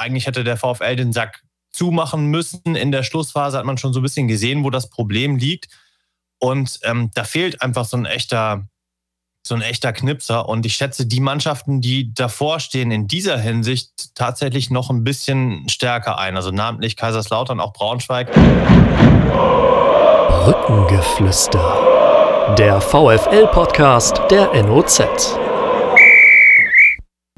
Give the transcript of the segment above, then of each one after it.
eigentlich hätte der VfL den Sack zumachen müssen. In der Schlussphase hat man schon so ein bisschen gesehen, wo das Problem liegt. Und ähm, da fehlt einfach so ein echter, so ein echter Knipser. Und ich schätze die Mannschaften, die davor stehen, in dieser Hinsicht tatsächlich noch ein bisschen stärker ein. Also namentlich Kaiserslautern, auch Braunschweig. Brückengeflüster. Der VFL-Podcast der NOZ.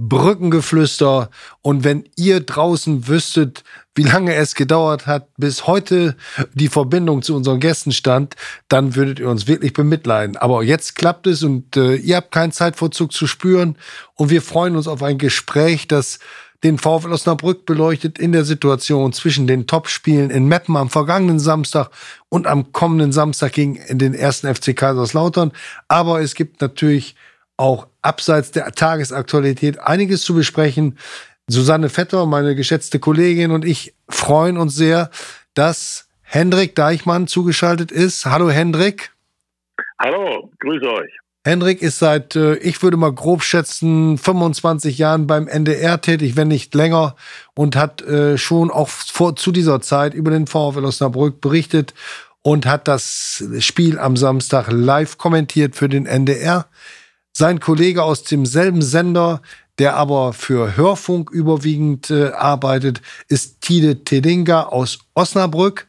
Brückengeflüster. Und wenn ihr draußen wüsstet, wie lange es gedauert hat, bis heute die Verbindung zu unseren Gästen stand, dann würdet ihr uns wirklich bemitleiden. Aber jetzt klappt es und äh, ihr habt keinen Zeitverzug zu spüren. Und wir freuen uns auf ein Gespräch, das den VfL Osnabrück beleuchtet in der Situation zwischen den Topspielen in Meppen am vergangenen Samstag und am kommenden Samstag gegen den ersten FC Kaiserslautern. Aber es gibt natürlich auch abseits der Tagesaktualität einiges zu besprechen. Susanne Vetter, meine geschätzte Kollegin und ich freuen uns sehr, dass Hendrik Deichmann zugeschaltet ist. Hallo Hendrik. Hallo, grüße euch. Hendrik ist seit, äh, ich würde mal grob schätzen, 25 Jahren beim NDR tätig, wenn nicht länger, und hat äh, schon auch vor, zu dieser Zeit über den VfL Osnabrück berichtet und hat das Spiel am Samstag live kommentiert für den NDR. Sein Kollege aus demselben Sender, der aber für Hörfunk überwiegend äh, arbeitet, ist Tide Tedinga aus Osnabrück.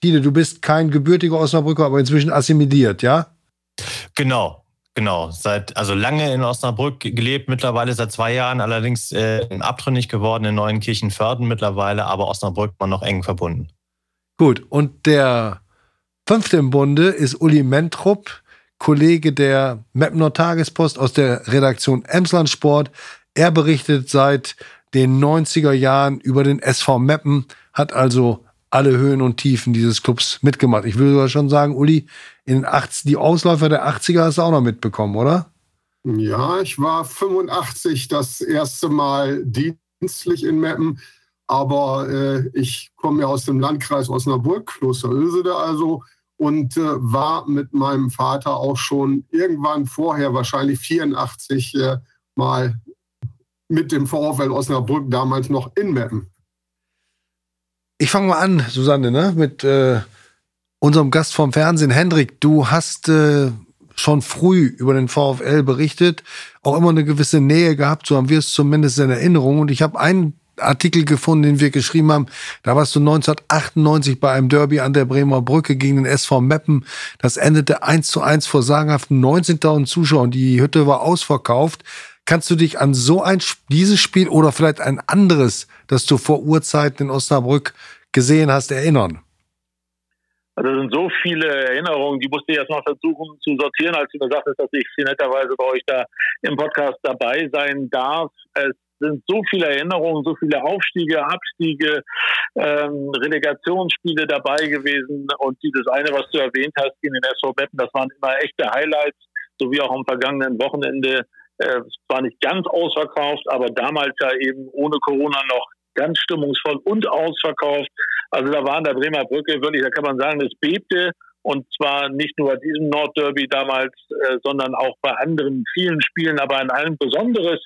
Tide, du bist kein gebürtiger Osnabrücker, aber inzwischen assimiliert, ja? Genau, genau. Seit, also lange in Osnabrück gelebt, mittlerweile seit zwei Jahren, allerdings äh, abtrünnig geworden in Neuenkirchen-Förden mittlerweile, aber Osnabrück war noch eng verbunden. Gut, und der fünfte im Bunde ist Uli Mentrup, Kollege der Mapner Tagespost aus der Redaktion Emsland Sport. Er berichtet seit den 90er Jahren über den SV Meppen, hat also alle Höhen und Tiefen dieses Clubs mitgemacht. Ich würde sogar schon sagen, Uli, in den 80, die Ausläufer der 80er hast du auch noch mitbekommen, oder? Ja, ich war 85 das erste Mal dienstlich in Meppen, aber äh, ich komme ja aus dem Landkreis Osnabrück, Kloster Ösede also, und äh, war mit meinem Vater auch schon irgendwann vorher, wahrscheinlich 84, äh, mal mit dem VfL Osnabrück damals noch in Meppen. Ich fange mal an, Susanne, ne? mit äh, unserem Gast vom Fernsehen, Hendrik. Du hast äh, schon früh über den VfL berichtet, auch immer eine gewisse Nähe gehabt, so haben wir es zumindest in Erinnerung. Und ich habe einen Artikel gefunden, den wir geschrieben haben. Da warst du 1998 bei einem Derby an der Bremer Brücke gegen den SV Meppen. Das endete 1 zu 1 vor sagenhaften 19.000 Zuschauern. Die Hütte war ausverkauft. Kannst du dich an so ein dieses Spiel oder vielleicht ein anderes, das du vor Urzeiten in Osnabrück gesehen hast, erinnern? Also es sind so viele Erinnerungen, die musste ich erst mal versuchen zu sortieren, als du mir sagtest, dass ich netterweise bei euch da im Podcast dabei sein darf. Es sind so viele Erinnerungen, so viele Aufstiege, Abstiege, ähm, Relegationsspiele dabei gewesen. Und dieses eine, was du erwähnt hast in den SV Meppen, das waren immer echte Highlights, so wie auch am vergangenen Wochenende. Äh, es war nicht ganz ausverkauft, aber damals ja eben ohne Corona noch ganz stimmungsvoll und ausverkauft. Also da war an der Bremer Brücke wirklich, da kann man sagen, es bebte. Und zwar nicht nur bei diesem Nordderby damals, äh, sondern auch bei anderen vielen Spielen, aber ein allen Besonderes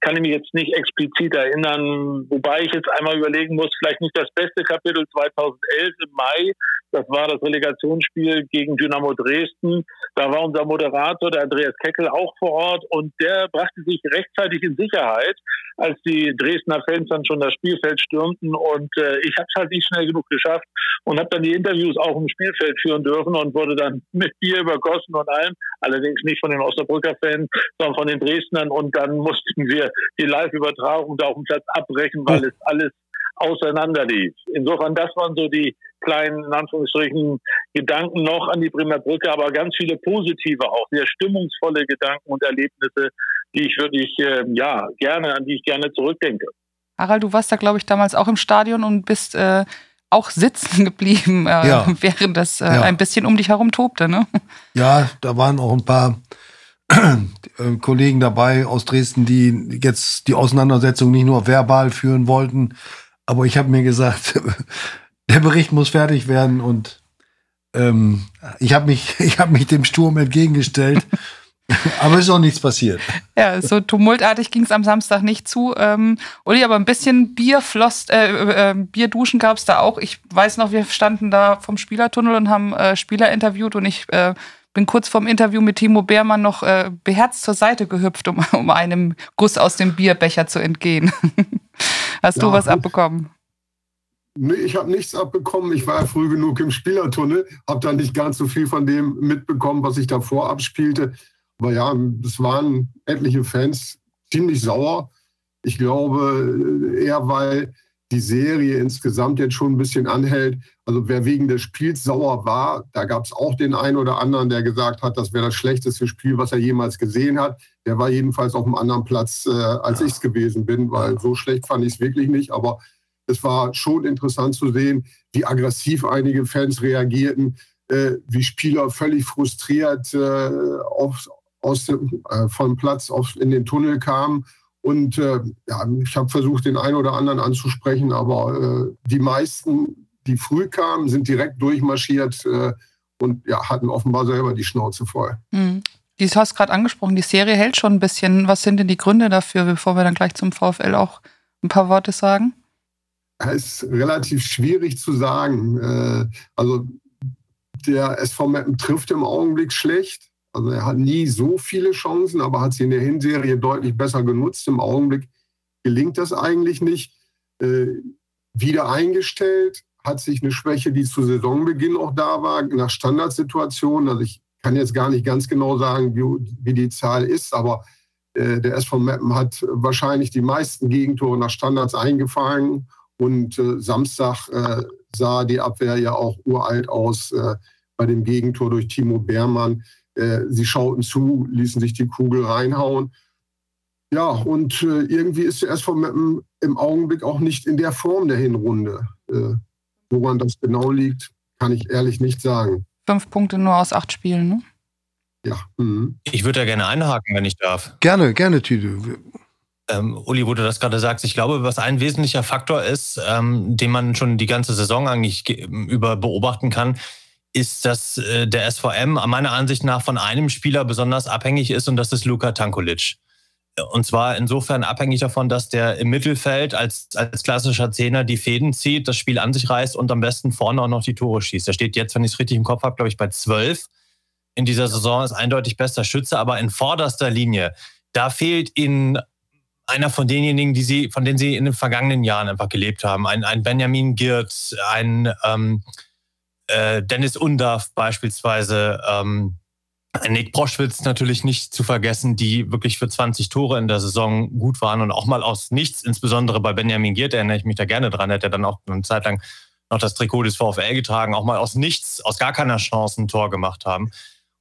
kann ich mich jetzt nicht explizit erinnern, wobei ich jetzt einmal überlegen muss, vielleicht nicht das beste Kapitel 2011 im Mai, das war das Relegationsspiel gegen Dynamo Dresden. Da war unser Moderator, der Andreas Keckel, auch vor Ort und der brachte sich rechtzeitig in Sicherheit, als die Dresdner Fans dann schon das Spielfeld stürmten. Und äh, ich habe es halt nicht schnell genug geschafft und habe dann die Interviews auch im Spielfeld führen dürfen und wurde dann mit Bier übergossen und allem. Allerdings nicht von den Osnabrücker Fans, sondern von den Dresdnern. Und dann mussten wir die Live-Übertragung da auf dem Platz abbrechen, weil es alles auseinanderlief. Insofern, das waren so die kleinen, in Anführungsstrichen, Gedanken noch an die Bremer Brücke, aber ganz viele positive, auch sehr stimmungsvolle Gedanken und Erlebnisse, die ich wirklich, äh, ja, gerne, an die ich gerne zurückdenke. Harald, du warst da, glaube ich, damals auch im Stadion und bist äh, auch sitzen geblieben, äh, ja. während das äh, ja. ein bisschen um dich herum tobte, ne? Ja, da waren auch ein paar äh, Kollegen dabei aus Dresden, die jetzt die Auseinandersetzung nicht nur verbal führen wollten, aber ich habe mir gesagt, der Bericht muss fertig werden und ähm, ich habe mich, ich hab mich dem Sturm entgegengestellt aber ist auch nichts passiert. Ja, so tumultartig ging es am Samstag nicht zu. Ähm, Uli, aber ein bisschen Bier floss, äh, äh, Bierduschen gab es da auch. Ich weiß noch, wir standen da vom Spielertunnel und haben äh, Spieler interviewt und ich äh, bin kurz vorm Interview mit Timo Beermann noch äh, beherzt zur Seite gehüpft, um, um einem Guss aus dem Bierbecher zu entgehen. Hast ja, du was abbekommen? Nee, ich habe nichts abbekommen. Ich war ja früh genug im Spielertunnel, habe da nicht ganz so viel von dem mitbekommen, was sich davor abspielte. Aber ja, es waren etliche Fans ziemlich sauer. Ich glaube eher, weil die Serie insgesamt jetzt schon ein bisschen anhält. Also wer wegen des Spiels sauer war, da gab es auch den einen oder anderen, der gesagt hat, das wäre das schlechteste Spiel, was er jemals gesehen hat. Der war jedenfalls auf einem anderen Platz, äh, als ich es gewesen bin, weil so schlecht fand ich es wirklich nicht. Aber es war schon interessant zu sehen, wie aggressiv einige Fans reagierten, äh, wie Spieler völlig frustriert äh, auf, aus dem, äh, vom Platz auf, in den Tunnel kamen. Und äh, ja, ich habe versucht, den einen oder anderen anzusprechen, aber äh, die meisten, die früh kamen, sind direkt durchmarschiert äh, und ja, hatten offenbar selber die Schnauze voll. Mhm. Du hast gerade angesprochen, die Serie hält schon ein bisschen. Was sind denn die Gründe dafür, bevor wir dann gleich zum VfL auch ein paar Worte sagen? Es ist relativ schwierig zu sagen. Äh, also der SV Meppen trifft im Augenblick schlecht. Also er hat nie so viele Chancen, aber hat sie in der Hinserie deutlich besser genutzt. Im Augenblick gelingt das eigentlich nicht. Äh, wieder eingestellt hat sich eine Schwäche, die zu Saisonbeginn auch da war, nach Standardsituationen. Also ich kann jetzt gar nicht ganz genau sagen, wie, wie die Zahl ist, aber äh, der SV Meppen hat wahrscheinlich die meisten Gegentore nach Standards eingefangen und äh, Samstag äh, sah die Abwehr ja auch uralt aus äh, bei dem Gegentor durch Timo Beermann. Äh, sie schauten zu, ließen sich die Kugel reinhauen. Ja, und äh, irgendwie ist der SV Meppen im Augenblick auch nicht in der Form der Hinrunde. Äh, woran das genau liegt, kann ich ehrlich nicht sagen. Fünf Punkte nur aus acht Spielen, ne? Ja. Mhm. Ich würde da gerne einhaken, wenn ich darf. Gerne, gerne, Tüde ähm, Uli, wo du das gerade sagst, ich glaube, was ein wesentlicher Faktor ist, ähm, den man schon die ganze Saison eigentlich über beobachten kann, ist, dass äh, der SVM meiner Ansicht nach von einem Spieler besonders abhängig ist und das ist Luka Tankulic. Und zwar insofern abhängig davon, dass der im Mittelfeld als, als klassischer Zehner die Fäden zieht, das Spiel an sich reißt und am besten vorne auch noch die Tore schießt. Er steht jetzt, wenn ich es richtig im Kopf habe, glaube ich, bei zwölf. In dieser Saison ist eindeutig bester Schütze, aber in vorderster Linie, da fehlt ihnen einer von denjenigen, die sie, von denen sie in den vergangenen Jahren einfach gelebt haben. Ein, ein Benjamin Girt, ein ähm, äh, Dennis Undaff beispielsweise, ähm, Nick Broschwitz natürlich nicht zu vergessen, die wirklich für 20 Tore in der Saison gut waren und auch mal aus nichts, insbesondere bei Benjamin Giert, erinnere ich mich da gerne dran, hat er dann auch eine Zeit lang noch das Trikot des VfL getragen, auch mal aus nichts, aus gar keiner Chance ein Tor gemacht haben.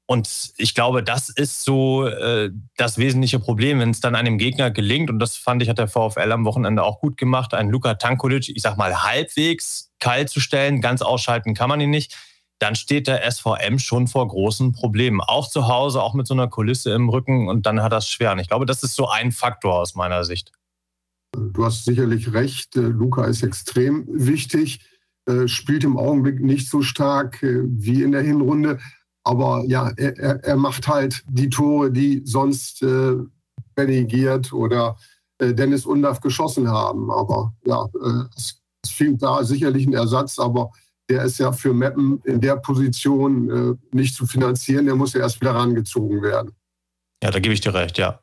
Und ich glaube, das ist so äh, das wesentliche Problem, wenn es dann einem Gegner gelingt, und das fand ich, hat der VfL am Wochenende auch gut gemacht, einen Luka Tankulic, ich sag mal, halbwegs kalt zu stellen, ganz ausschalten kann man ihn nicht, dann steht der SVM schon vor großen Problemen. Auch zu Hause, auch mit so einer Kulisse im Rücken, und dann hat es schwer. Und ich glaube, das ist so ein Faktor aus meiner Sicht. Du hast sicherlich recht, äh, Luca ist extrem wichtig, äh, spielt im Augenblick nicht so stark äh, wie in der Hinrunde. Aber ja, er, er macht halt die Tore, die sonst Benny Giert oder Dennis Undaff geschossen haben. Aber ja, es, es fehlt da sicherlich ein Ersatz, aber der ist ja für Meppen in der Position äh, nicht zu finanzieren. Der muss ja erst wieder rangezogen werden. Ja, da gebe ich dir recht, ja.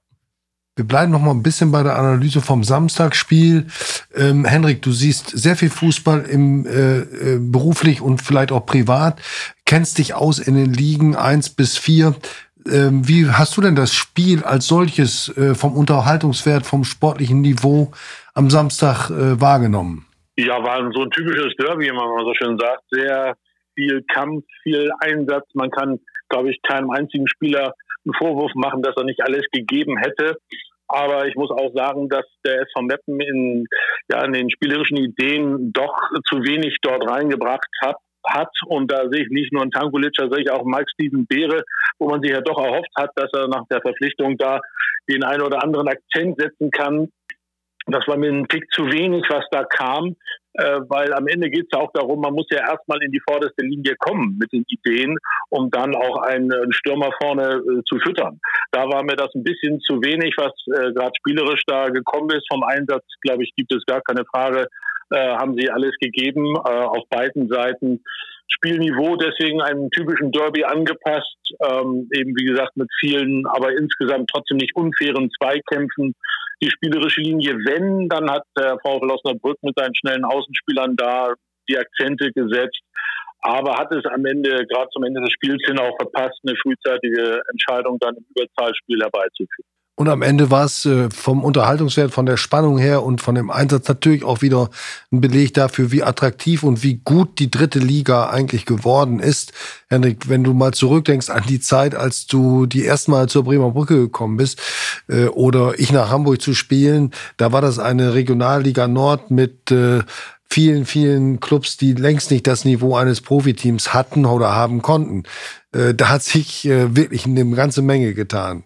Wir bleiben noch mal ein bisschen bei der Analyse vom Samstagsspiel. Ähm, Henrik, du siehst sehr viel Fußball im äh, äh, beruflich und vielleicht auch privat, kennst dich aus in den Ligen eins bis vier. Ähm, wie hast du denn das Spiel als solches äh, vom Unterhaltungswert, vom sportlichen Niveau am Samstag äh, wahrgenommen? Ja, war so ein typisches Derby, wie man so schön sagt. Sehr viel Kampf, viel Einsatz. Man kann, glaube ich, keinem einzigen Spieler einen Vorwurf machen, dass er nicht alles gegeben hätte. Aber ich muss auch sagen, dass der SV Meppen in, ja, in den spielerischen Ideen doch zu wenig dort reingebracht hat. hat. Und da sehe ich nicht nur einen Tankulic, da sehe ich auch Mike Steven Beere, wo man sich ja doch erhofft hat, dass er nach der Verpflichtung da den einen oder anderen Akzent setzen kann. Das war mir ein Tick zu wenig, was da kam. äh, weil am Ende geht es ja auch darum, man muss ja erstmal in die vorderste Linie kommen mit den Ideen, um dann auch einen, einen Stürmer vorne äh, zu füttern. Da war mir das ein bisschen zu wenig, was äh, gerade spielerisch da gekommen ist. Vom Einsatz, glaube ich, gibt es gar keine Frage. Äh, haben sie alles gegeben äh, auf beiden Seiten. Spielniveau deswegen einem typischen Derby angepasst, ähm, eben wie gesagt mit vielen, aber insgesamt trotzdem nicht unfairen Zweikämpfen. Die spielerische Linie, wenn, dann hat der VfL Osnabrück mit seinen schnellen Außenspielern da die Akzente gesetzt, aber hat es am Ende, gerade zum Ende des Spiels hin, auch verpasst, eine frühzeitige Entscheidung dann im Überzahlspiel herbeizuführen. Und am Ende war es äh, vom Unterhaltungswert, von der Spannung her und von dem Einsatz natürlich auch wieder ein Beleg dafür, wie attraktiv und wie gut die dritte Liga eigentlich geworden ist. Henrik, wenn du mal zurückdenkst an die Zeit, als du die erste Mal zur Bremer Brücke gekommen bist äh, oder ich nach Hamburg zu spielen, da war das eine Regionalliga Nord mit äh, vielen, vielen Clubs, die längst nicht das Niveau eines Profiteams hatten oder haben konnten. Da hat sich wirklich eine ganze Menge getan.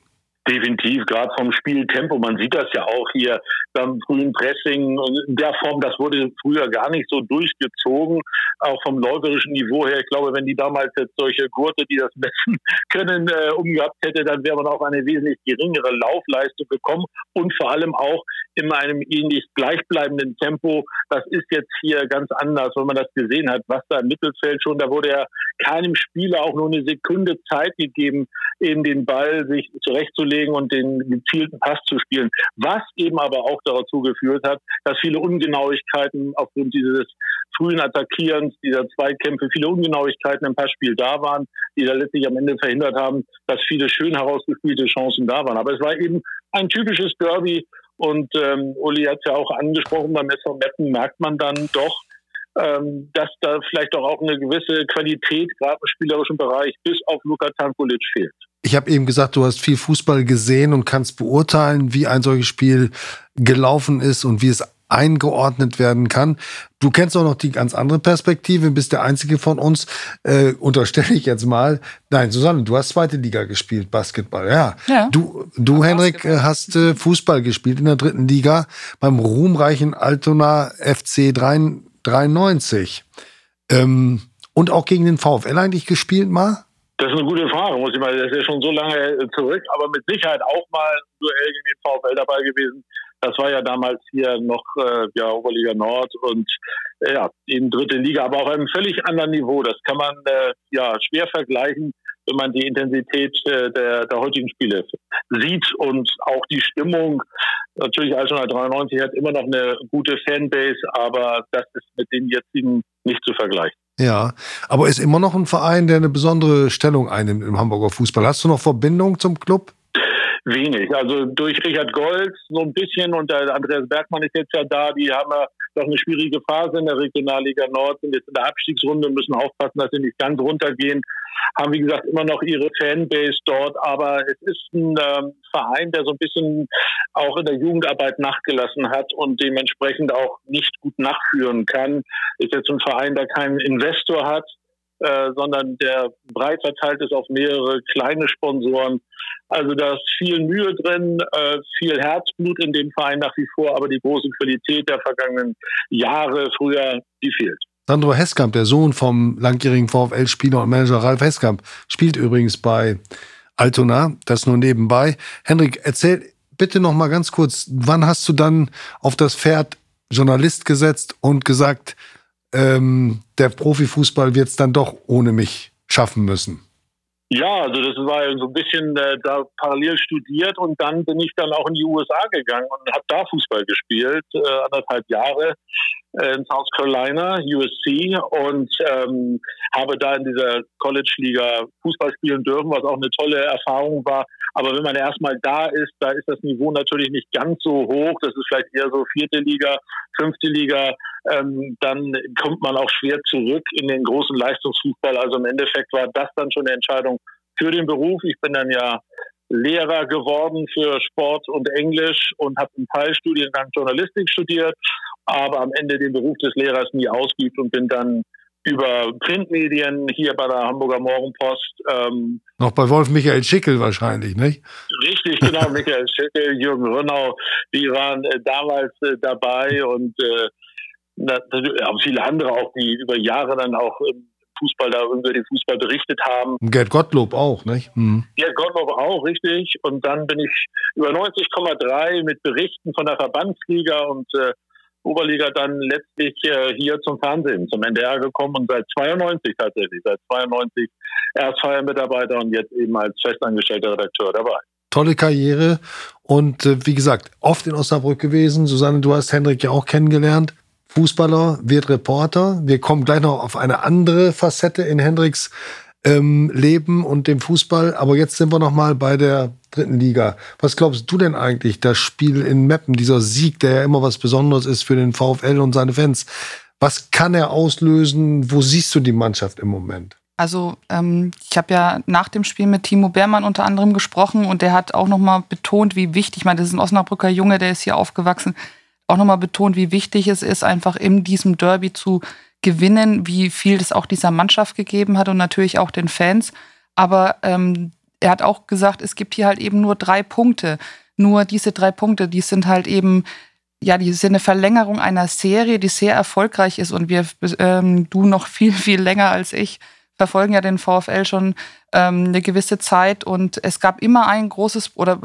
Definitiv, gerade vom Spieltempo. Man sieht das ja auch hier beim frühen Pressing. In der Form, das wurde früher gar nicht so durchgezogen, auch vom läuferischen Niveau her. Ich glaube, wenn die damals jetzt solche Gurte, die das messen können, äh, umgehabt hätte, dann wäre man auf eine wesentlich geringere Laufleistung gekommen und vor allem auch in einem ähnlich gleichbleibenden Tempo. Das ist jetzt hier ganz anders, wenn man das gesehen hat, was da im Mittelfeld schon, da wurde ja keinem Spieler auch nur eine Sekunde Zeit gegeben, eben den Ball sich zurechtzulegen und den gezielten Pass zu spielen. Was eben aber auch dazu geführt hat, dass viele Ungenauigkeiten aufgrund dieses frühen Attackierens, dieser Zweikämpfe, viele Ungenauigkeiten im Passspiel da waren, die da letztlich am Ende verhindert haben, dass viele schön herausgespielte Chancen da waren. Aber es war eben ein typisches Derby und ähm, Uli hat es ja auch angesprochen, beim SV Meppen merkt man dann doch, ähm, dass da vielleicht doch auch eine gewisse Qualität gerade im spielerischen Bereich bis auf Luka Tankulic fehlt. Ich habe eben gesagt, du hast viel Fußball gesehen und kannst beurteilen, wie ein solches Spiel gelaufen ist und wie es eingeordnet werden kann. Du kennst auch noch die ganz andere Perspektive, bist der einzige von uns, äh, unterstelle ich jetzt mal. Nein, Susanne, du hast zweite Liga gespielt, Basketball. Ja. ja. Du, du Henrik, Basketball. hast äh, Fußball gespielt in der dritten Liga beim ruhmreichen Altona FC 93. Ähm, und auch gegen den VfL eigentlich gespielt mal? Das ist eine gute Frage, muss ich mal. Das ist ja schon so lange zurück, aber mit Sicherheit auch mal ein Duell gegen den VfL dabei gewesen. Das war ja damals hier noch äh, ja, Oberliga Nord und äh, ja, in dritte Liga, aber auf einem völlig anderen Niveau. Das kann man äh, ja schwer vergleichen, wenn man die Intensität äh, der, der heutigen Spiele sieht und auch die Stimmung. Natürlich Altona 93 hat immer noch eine gute Fanbase, aber das ist mit den jetzigen nicht zu vergleichen. Ja, aber ist immer noch ein Verein, der eine besondere Stellung einnimmt im Hamburger Fußball. Hast du noch Verbindung zum Club? Wenig. Also durch Richard Gold so ein bisschen und der Andreas Bergmann ist jetzt ja da. Die haben ja doch eine schwierige Phase in der Regionalliga Nord, sind jetzt in der Abstiegsrunde, müssen aufpassen, dass sie nicht ganz runtergehen. Haben, wie gesagt, immer noch ihre Fanbase dort, aber es ist ein ähm, Verein, der so ein bisschen auch in der Jugendarbeit nachgelassen hat und dementsprechend auch nicht gut nachführen kann. Ist jetzt ein Verein, der keinen Investor hat, äh, sondern der breit verteilt ist auf mehrere kleine Sponsoren. Also da ist viel Mühe drin, äh, viel Herzblut in dem Verein nach wie vor, aber die große Qualität der vergangenen Jahre früher, die fehlt. Sandro Heskamp, der Sohn vom langjährigen VfL-Spieler und Manager Ralf Heskamp, spielt übrigens bei Altona, das nur nebenbei. Henrik, erzähl bitte noch mal ganz kurz, wann hast du dann auf das Pferd Journalist gesetzt und gesagt, ähm, der Profifußball wird es dann doch ohne mich schaffen müssen? Ja, also das war so ein bisschen äh, da parallel studiert und dann bin ich dann auch in die USA gegangen und habe da Fußball gespielt, äh, anderthalb Jahre in South Carolina, USC und ähm, habe da in dieser College-Liga Fußball spielen dürfen, was auch eine tolle Erfahrung war. Aber wenn man erstmal da ist, da ist das Niveau natürlich nicht ganz so hoch. Das ist vielleicht eher so vierte Liga, fünfte Liga. Ähm, dann kommt man auch schwer zurück in den großen Leistungsfußball. Also im Endeffekt war das dann schon eine Entscheidung für den Beruf. Ich bin dann ja Lehrer geworden für Sport und Englisch und habe im Teilstudiengang Journalistik studiert, aber am Ende den Beruf des Lehrers nie ausgeübt und bin dann über Printmedien hier bei der Hamburger Morgenpost. Ähm, Noch bei Wolf Michael Schickel wahrscheinlich, nicht? Richtig, genau. Michael Schickel, Jürgen Rönnau, die waren äh, damals äh, dabei und äh, da, ja, viele andere auch, die über Jahre dann auch im Fußball da über den Fußball berichtet haben. Gerd Gottlob auch, nicht? Mhm. Gerd Gottlob auch, richtig. Und dann bin ich über 90,3 mit Berichten von der Verbandsliga und äh, Oberliga dann letztlich äh, hier zum Fernsehen, zum NDR gekommen und seit 92 tatsächlich, seit 92 erst Feiermitarbeiter und jetzt eben als festangestellter Redakteur dabei. Tolle Karriere und äh, wie gesagt, oft in Osnabrück gewesen. Susanne, du hast Hendrik ja auch kennengelernt. Fußballer, wird Reporter. Wir kommen gleich noch auf eine andere Facette in Hendriks ähm, Leben und dem Fußball. Aber jetzt sind wir noch mal bei der dritten Liga. Was glaubst du denn eigentlich, das Spiel in Meppen, dieser Sieg, der ja immer was Besonderes ist für den VfL und seine Fans, was kann er auslösen? Wo siehst du die Mannschaft im Moment? Also ähm, ich habe ja nach dem Spiel mit Timo Beermann unter anderem gesprochen und der hat auch nochmal betont, wie wichtig, ich meine, das ist ein Osnabrücker Junge, der ist hier aufgewachsen, auch nochmal betont, wie wichtig es ist, einfach in diesem Derby zu gewinnen, wie viel das auch dieser Mannschaft gegeben hat und natürlich auch den Fans. Aber ähm, er hat auch gesagt, es gibt hier halt eben nur drei Punkte. Nur diese drei Punkte, die sind halt eben, ja, die sind eine Verlängerung einer Serie, die sehr erfolgreich ist und wir, ähm, du noch viel, viel länger als ich, verfolgen ja den VfL schon ähm, eine gewisse Zeit und es gab immer ein großes oder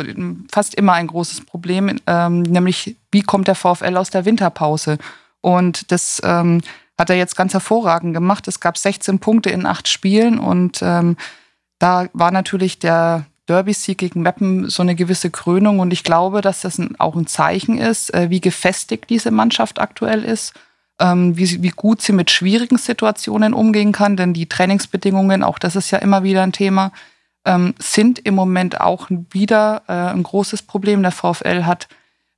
fast immer ein großes Problem, ähm, nämlich wie kommt der VfL aus der Winterpause? Und das ähm, hat er jetzt ganz hervorragend gemacht. Es gab 16 Punkte in acht Spielen und ähm, da war natürlich der Derby-Sieg gegen Meppen so eine gewisse Krönung und ich glaube, dass das ein, auch ein Zeichen ist, äh, wie gefestigt diese Mannschaft aktuell ist, ähm, wie, wie gut sie mit schwierigen Situationen umgehen kann, denn die Trainingsbedingungen, auch das ist ja immer wieder ein Thema, ähm, sind im Moment auch wieder äh, ein großes Problem. Der VfL hat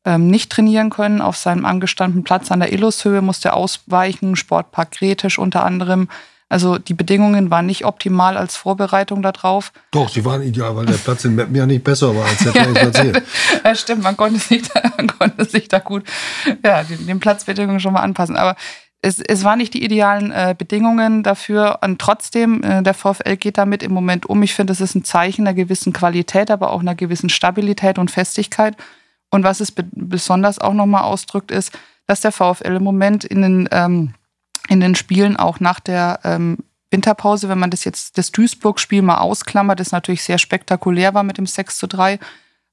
ähm, nicht trainieren können auf seinem angestammten Platz an der Illushöhe, musste ausweichen, Sportpark Gretisch unter anderem. Also die Bedingungen waren nicht optimal als Vorbereitung darauf. Doch, sie waren ideal, weil der Platz in Meppen ja nicht besser war als der Trainingsplatz hier. ja, stimmt, man konnte sich da, man konnte sich da gut ja, den, den Platzbedingungen schon mal anpassen. Aber es, es waren nicht die idealen äh, Bedingungen dafür. Und trotzdem, äh, der VfL geht damit im Moment um. Ich finde, es ist ein Zeichen einer gewissen Qualität, aber auch einer gewissen Stabilität und Festigkeit. Und was es be besonders auch nochmal ausdrückt, ist, dass der VfL im Moment in den, ähm, in den Spielen auch nach der ähm, Winterpause, wenn man das jetzt das Duisburg-Spiel mal ausklammert, das natürlich sehr spektakulär war mit dem 6 zu 3,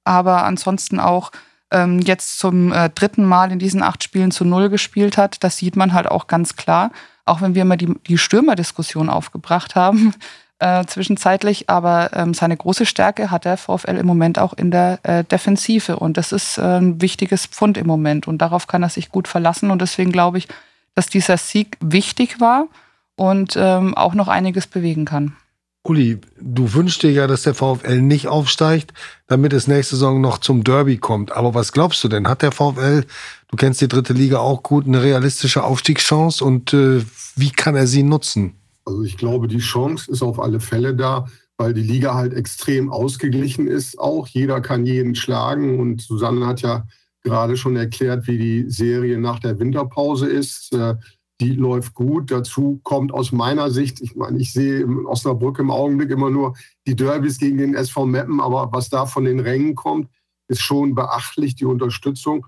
aber ansonsten auch ähm, jetzt zum äh, dritten Mal in diesen acht Spielen zu null gespielt hat, das sieht man halt auch ganz klar. Auch wenn wir immer die, die Stürmerdiskussion aufgebracht haben, äh, zwischenzeitlich, aber ähm, seine große Stärke hat der VfL im Moment auch in der äh, Defensive. Und das ist äh, ein wichtiges Pfund im Moment. Und darauf kann er sich gut verlassen. Und deswegen glaube ich, dass dieser Sieg wichtig war und ähm, auch noch einiges bewegen kann. Uli, du wünschst dir ja, dass der VfL nicht aufsteigt, damit es nächste Saison noch zum Derby kommt. Aber was glaubst du denn? Hat der VfL, du kennst die dritte Liga auch gut, eine realistische Aufstiegschance und äh, wie kann er sie nutzen? Also ich glaube, die Chance ist auf alle Fälle da, weil die Liga halt extrem ausgeglichen ist. Auch jeder kann jeden schlagen. Und Susanne hat ja gerade schon erklärt, wie die Serie nach der Winterpause ist. Äh, die läuft gut. Dazu kommt aus meiner Sicht, ich meine, ich sehe in Osnabrück im Augenblick immer nur die Derbys gegen den SV Meppen, aber was da von den Rängen kommt, ist schon beachtlich. Die Unterstützung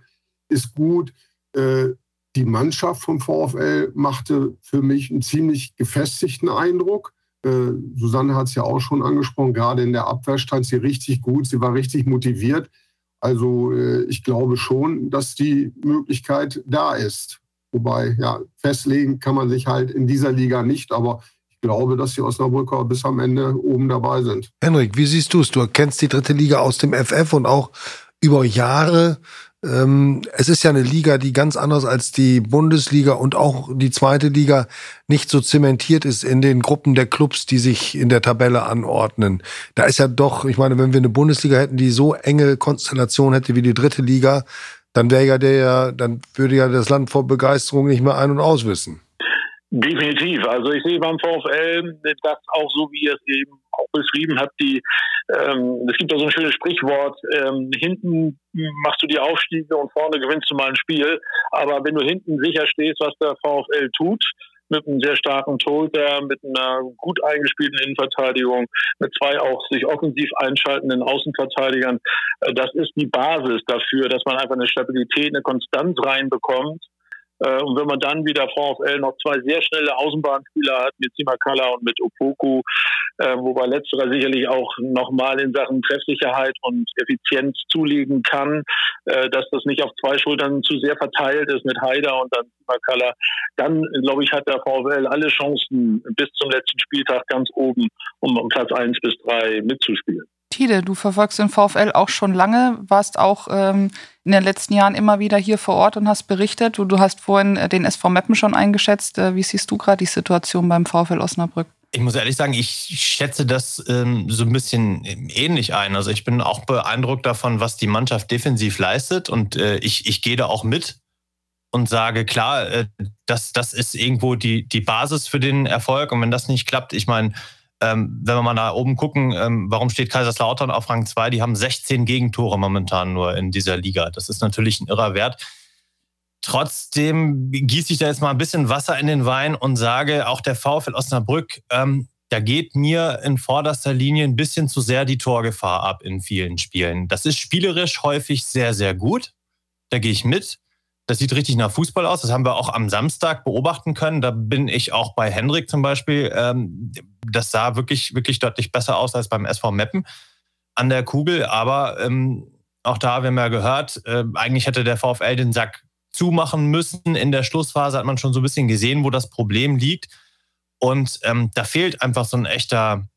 ist gut. Äh, die Mannschaft vom VfL machte für mich einen ziemlich gefestigten Eindruck. Äh, Susanne hat es ja auch schon angesprochen, gerade in der Abwehr stand sie richtig gut, sie war richtig motiviert. Also äh, ich glaube schon, dass die Möglichkeit da ist. Wobei, ja, festlegen kann man sich halt in dieser Liga nicht, aber ich glaube, dass die Osnabrücker bis am Ende oben dabei sind. Henrik, wie siehst du es? Du kennst die dritte Liga aus dem FF und auch über Jahre ähm, es ist ja eine Liga, die ganz anders als die Bundesliga und auch die zweite Liga nicht so zementiert ist in den Gruppen der Clubs, die sich in der Tabelle anordnen. Da ist ja doch, ich meine, wenn wir eine Bundesliga hätten, die so enge Konstellation hätte wie die dritte Liga, dann wäre ja der, dann würde ja das Land vor Begeisterung nicht mehr ein- und auswissen. Definitiv. Also ich sehe beim VfL das auch so, wie es eben auch beschrieben hat. Die, ähm, es gibt da so ein schönes Sprichwort: ähm, Hinten machst du die Aufstiege und vorne gewinnst du mal ein Spiel. Aber wenn du hinten sicher stehst, was der VfL tut, mit einem sehr starken Torhüter, mit einer gut eingespielten Innenverteidigung, mit zwei auch sich offensiv einschaltenden Außenverteidigern. Äh, das ist die Basis dafür, dass man einfach eine Stabilität, eine Konstanz reinbekommt und wenn man dann wie der VfL noch zwei sehr schnelle Außenbahnspieler hat mit Simakala und mit Opoku, äh, wobei letzterer sicherlich auch nochmal in Sachen Treffsicherheit und Effizienz zulegen kann, äh, dass das nicht auf zwei Schultern zu sehr verteilt ist mit Haider und dann Simakala, dann glaube ich, hat der VfL alle Chancen bis zum letzten Spieltag ganz oben, um Platz eins bis drei mitzuspielen. Tide, du verfolgst den VfL auch schon lange, warst auch ähm, in den letzten Jahren immer wieder hier vor Ort und hast berichtet. Du, du hast vorhin äh, den SV Meppen schon eingeschätzt. Äh, wie siehst du gerade die Situation beim VfL Osnabrück? Ich muss ehrlich sagen, ich schätze das ähm, so ein bisschen ähnlich ein. Also ich bin auch beeindruckt davon, was die Mannschaft defensiv leistet und äh, ich, ich gehe da auch mit und sage, klar, äh, das, das ist irgendwo die, die Basis für den Erfolg und wenn das nicht klappt, ich meine, ähm, wenn wir mal da oben gucken, ähm, warum steht Kaiserslautern auf Rang 2? Die haben 16 Gegentore momentan nur in dieser Liga. Das ist natürlich ein irrer Wert. Trotzdem gieße ich da jetzt mal ein bisschen Wasser in den Wein und sage, auch der VfL Osnabrück, ähm, da geht mir in vorderster Linie ein bisschen zu sehr die Torgefahr ab in vielen Spielen. Das ist spielerisch häufig sehr, sehr gut. Da gehe ich mit. Das sieht richtig nach Fußball aus. Das haben wir auch am Samstag beobachten können. Da bin ich auch bei Hendrik zum Beispiel. Ähm, das sah wirklich, wirklich deutlich besser aus als beim SV Meppen an der Kugel. Aber ähm, auch da, wir haben ja gehört, äh, eigentlich hätte der VfL den Sack zumachen müssen. In der Schlussphase hat man schon so ein bisschen gesehen, wo das Problem liegt. Und ähm, da fehlt einfach so ein echter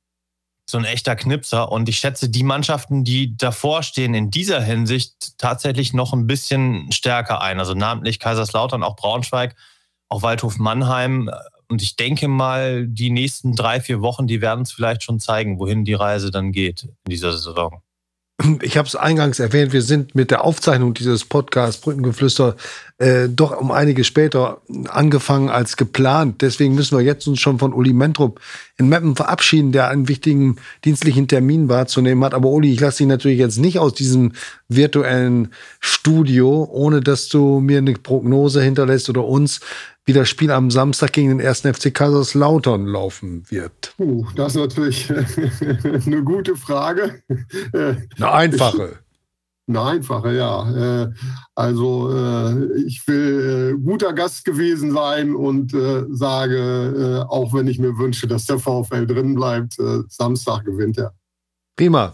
so ein echter Knipser. Und ich schätze die Mannschaften, die davor stehen, in dieser Hinsicht tatsächlich noch ein bisschen stärker ein. Also namentlich Kaiserslautern, auch Braunschweig, auch Waldhof Mannheim. Und ich denke mal, die nächsten drei, vier Wochen, die werden es vielleicht schon zeigen, wohin die Reise dann geht in dieser Saison ich habe es eingangs erwähnt, wir sind mit der Aufzeichnung dieses Podcasts Brückengeflüster äh, doch um einige später angefangen als geplant. Deswegen müssen wir jetzt uns schon von Uli Mentrup in Meppen verabschieden, der einen wichtigen dienstlichen Termin wahrzunehmen hat. Aber Uli, ich lasse dich natürlich jetzt nicht aus diesem virtuellen Studio, ohne dass du mir eine Prognose hinterlässt oder uns, wie das Spiel am Samstag gegen den 1. FC Kaiserslautern laufen wird? Uh, das ist natürlich eine gute Frage. Eine einfache. Eine einfache, ja. Äh, also äh, ich will äh, guter Gast gewesen sein und sage, auch wenn ich mir wünsche, dass der VfL drin bleibt, Samstag gewinnt er. Prima.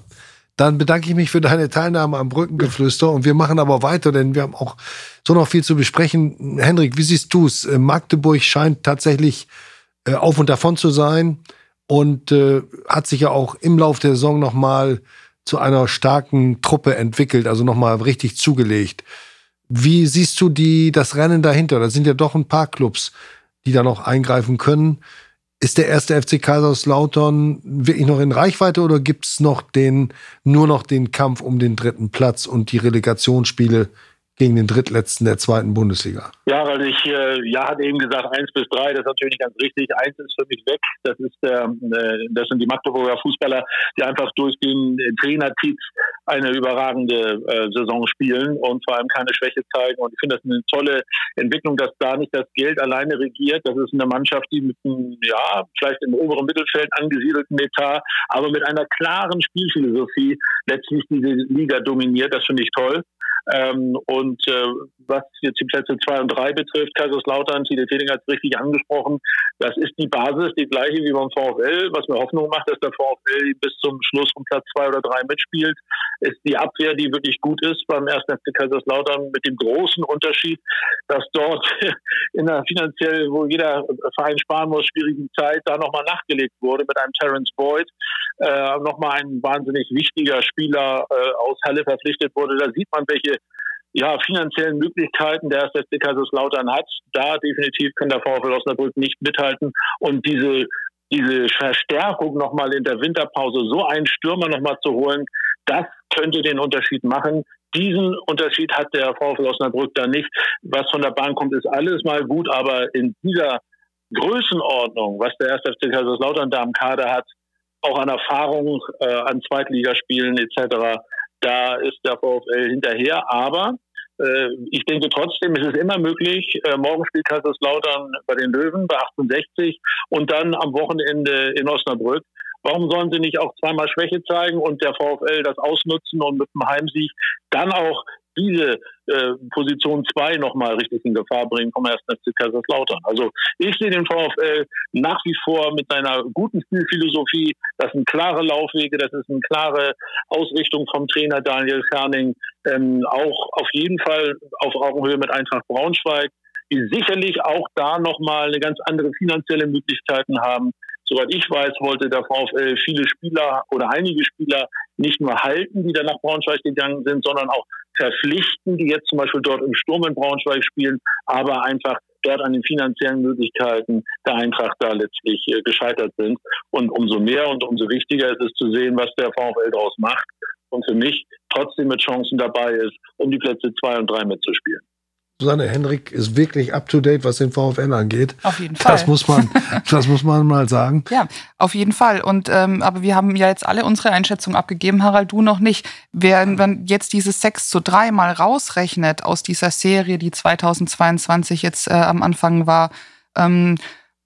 Dann bedanke ich mich für deine Teilnahme am Brückengeflüster und wir machen aber weiter, denn wir haben auch so noch viel zu besprechen. Hendrik, wie siehst du es? Äh, Magdeburg scheint tatsächlich äh, auf und davon zu sein und äh, hat sich ja auch im Lauf der Saison nochmal zu einer starken Truppe entwickelt, also nochmal richtig zugelegt. Wie siehst du die, das Rennen dahinter? Da sind ja doch ein paar Clubs, die da noch eingreifen können. Ist der erste FC Kaiserslautern wirklich noch in Reichweite oder gibt es noch den, nur noch den Kampf um den dritten Platz und die Relegationsspiele gegen den Drittletzten der zweiten Bundesliga. Ja, weil ich, äh, ja, hatte eben gesagt, eins bis drei, das ist natürlich ganz richtig. Eins ist für mich weg. Das ist der, äh, das sind die Magdeburger Fußballer, die einfach durch den Trainertiz eine überragende äh, Saison spielen und vor allem keine Schwäche zeigen. Und ich finde das eine tolle Entwicklung, dass da nicht das Geld alleine regiert. Das ist eine Mannschaft, die mit einem, ja, vielleicht im oberen Mittelfeld angesiedelten Etat, aber mit einer klaren Spielphilosophie letztlich diese Liga dominiert. Das finde ich toll. Ähm, und äh, was jetzt die Plätze zwei und drei betrifft, Kaiserslautern, Tide Teling hat es richtig angesprochen, das ist die Basis, die gleiche wie beim VfL, was mir Hoffnung macht, dass der VfL bis zum Schluss um Platz zwei oder drei mitspielt, ist die Abwehr, die wirklich gut ist beim ersten FC Kaiserslautern mit dem großen Unterschied, dass dort in einer finanziell, wo jeder Verein sparen muss, schwierigen Zeit, da nochmal nachgelegt wurde mit einem Terence Boyd, äh, nochmal ein wahnsinnig wichtiger Spieler äh, aus Halle verpflichtet wurde. Da sieht man, welche ja, finanziellen Möglichkeiten der SFC Kaiserslautern hat. Da definitiv kann der VfL Osnabrück nicht mithalten. Und diese, diese Verstärkung nochmal in der Winterpause, so einen Stürmer nochmal zu holen, das könnte den Unterschied machen. Diesen Unterschied hat der VfL Osnabrück da nicht. Was von der Bahn kommt, ist alles mal gut, aber in dieser Größenordnung, was der SFC Kaiserslautern da am Kader hat, auch an Erfahrung, äh, an Zweitligaspielen etc., da ist der VfL hinterher. Aber äh, ich denke trotzdem, es ist immer möglich. Äh, morgen spielt Kaiserslautern bei den Löwen bei 68 und dann am Wochenende in Osnabrück. Warum sollen sie nicht auch zweimal Schwäche zeigen und der VfL das ausnutzen und mit dem Heimsieg dann auch diese äh, Position 2 nochmal richtig in Gefahr bringen vom 1. FC Kaiserslautern. Also ich sehe den VfL nach wie vor mit seiner guten Spielphilosophie. Das sind klare Laufwege, das ist eine klare Ausrichtung vom Trainer Daniel Ferning. Ähm, auch auf jeden Fall auf Augenhöhe mit Eintracht Braunschweig, die sicherlich auch da nochmal eine ganz andere finanzielle Möglichkeiten haben. Soweit ich weiß, wollte der VfL viele Spieler oder einige Spieler nicht nur halten, die dann nach Braunschweig gegangen sind, sondern auch verpflichten, die jetzt zum Beispiel dort im Sturm in Braunschweig spielen, aber einfach dort an den finanziellen Möglichkeiten der Eintracht da letztlich äh, gescheitert sind. Und umso mehr und umso wichtiger ist es zu sehen, was der VfL daraus macht und für mich trotzdem mit Chancen dabei ist, um die Plätze zwei und drei mitzuspielen. Susanne Henrik ist wirklich up to date, was den VfL angeht. Auf jeden Fall. Das muss man, das muss man mal sagen. Ja, auf jeden Fall. Und ähm, aber wir haben ja jetzt alle unsere Einschätzung abgegeben, Harald, du noch nicht. Wenn man jetzt dieses 6 zu 3 mal rausrechnet aus dieser Serie, die 2022 jetzt äh, am Anfang war, ähm,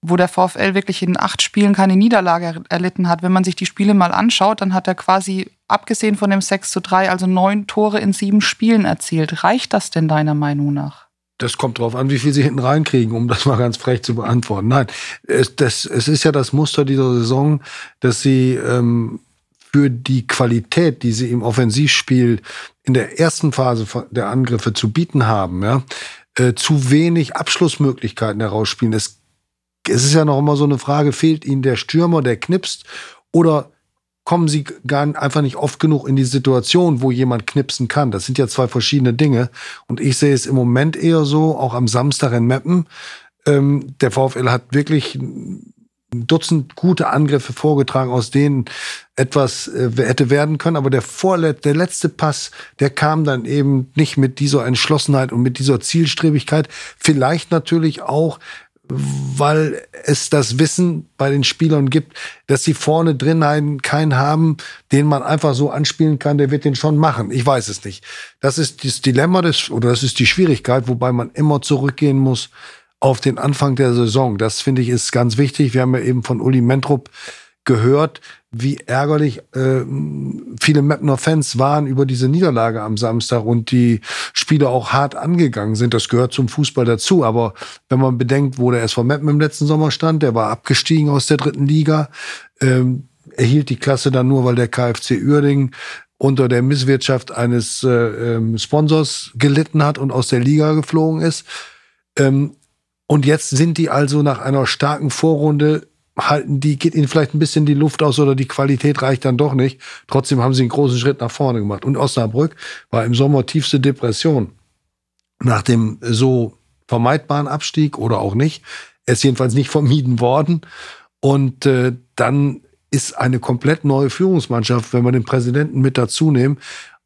wo der VfL wirklich in acht Spielen keine Niederlage erlitten hat. Wenn man sich die Spiele mal anschaut, dann hat er quasi, abgesehen von dem 6 zu 3, also neun Tore in sieben Spielen erzielt. Reicht das denn deiner Meinung nach? Das kommt drauf an, wie viel sie hinten reinkriegen, um das mal ganz frech zu beantworten. Nein, es, das, es ist ja das Muster dieser Saison, dass sie ähm, für die Qualität, die sie im Offensivspiel in der ersten Phase der Angriffe zu bieten haben, ja, äh, zu wenig Abschlussmöglichkeiten herausspielen. Es, es ist ja noch immer so eine Frage, fehlt ihnen der Stürmer, der knipst, oder kommen sie gar einfach nicht oft genug in die Situation, wo jemand knipsen kann. Das sind ja zwei verschiedene Dinge. Und ich sehe es im Moment eher so, auch am Samstag in Meppen. Ähm, der VfL hat wirklich ein Dutzend gute Angriffe vorgetragen, aus denen etwas äh, hätte werden können. Aber der vorletzte, der letzte Pass, der kam dann eben nicht mit dieser Entschlossenheit und mit dieser Zielstrebigkeit. Vielleicht natürlich auch, weil es das Wissen bei den Spielern gibt, dass sie vorne drin keinen haben, den man einfach so anspielen kann, der wird den schon machen. Ich weiß es nicht. Das ist das Dilemma des, oder das ist die Schwierigkeit, wobei man immer zurückgehen muss auf den Anfang der Saison. Das finde ich ist ganz wichtig. Wir haben ja eben von Uli Mentrup gehört, wie ärgerlich äh, viele Mapner Fans waren über diese Niederlage am Samstag und die Spieler auch hart angegangen sind. Das gehört zum Fußball dazu. Aber wenn man bedenkt, wo der SV Meppen im letzten Sommer stand, der war abgestiegen aus der dritten Liga, ähm, erhielt die Klasse dann nur, weil der KfC Uerdingen unter der Misswirtschaft eines äh, ähm, Sponsors gelitten hat und aus der Liga geflogen ist. Ähm, und jetzt sind die also nach einer starken Vorrunde halten die, geht ihnen vielleicht ein bisschen die Luft aus oder die Qualität reicht dann doch nicht. Trotzdem haben sie einen großen Schritt nach vorne gemacht. Und Osnabrück war im Sommer tiefste Depression. Nach dem so vermeidbaren Abstieg oder auch nicht. Er ist jedenfalls nicht vermieden worden. Und äh, dann ist eine komplett neue Führungsmannschaft, wenn wir den Präsidenten mit dazu nehmen,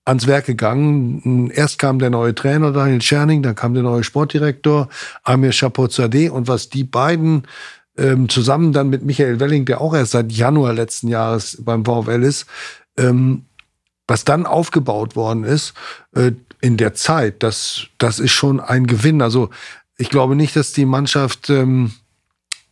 ans Werk gegangen. Erst kam der neue Trainer Daniel Tscherning, dann kam der neue Sportdirektor Amir Chapozadeh und was die beiden ähm, zusammen dann mit Michael Welling, der auch erst seit Januar letzten Jahres beim VfL ist, ähm, was dann aufgebaut worden ist äh, in der Zeit, das, das ist schon ein Gewinn. Also ich glaube nicht, dass die Mannschaft ähm,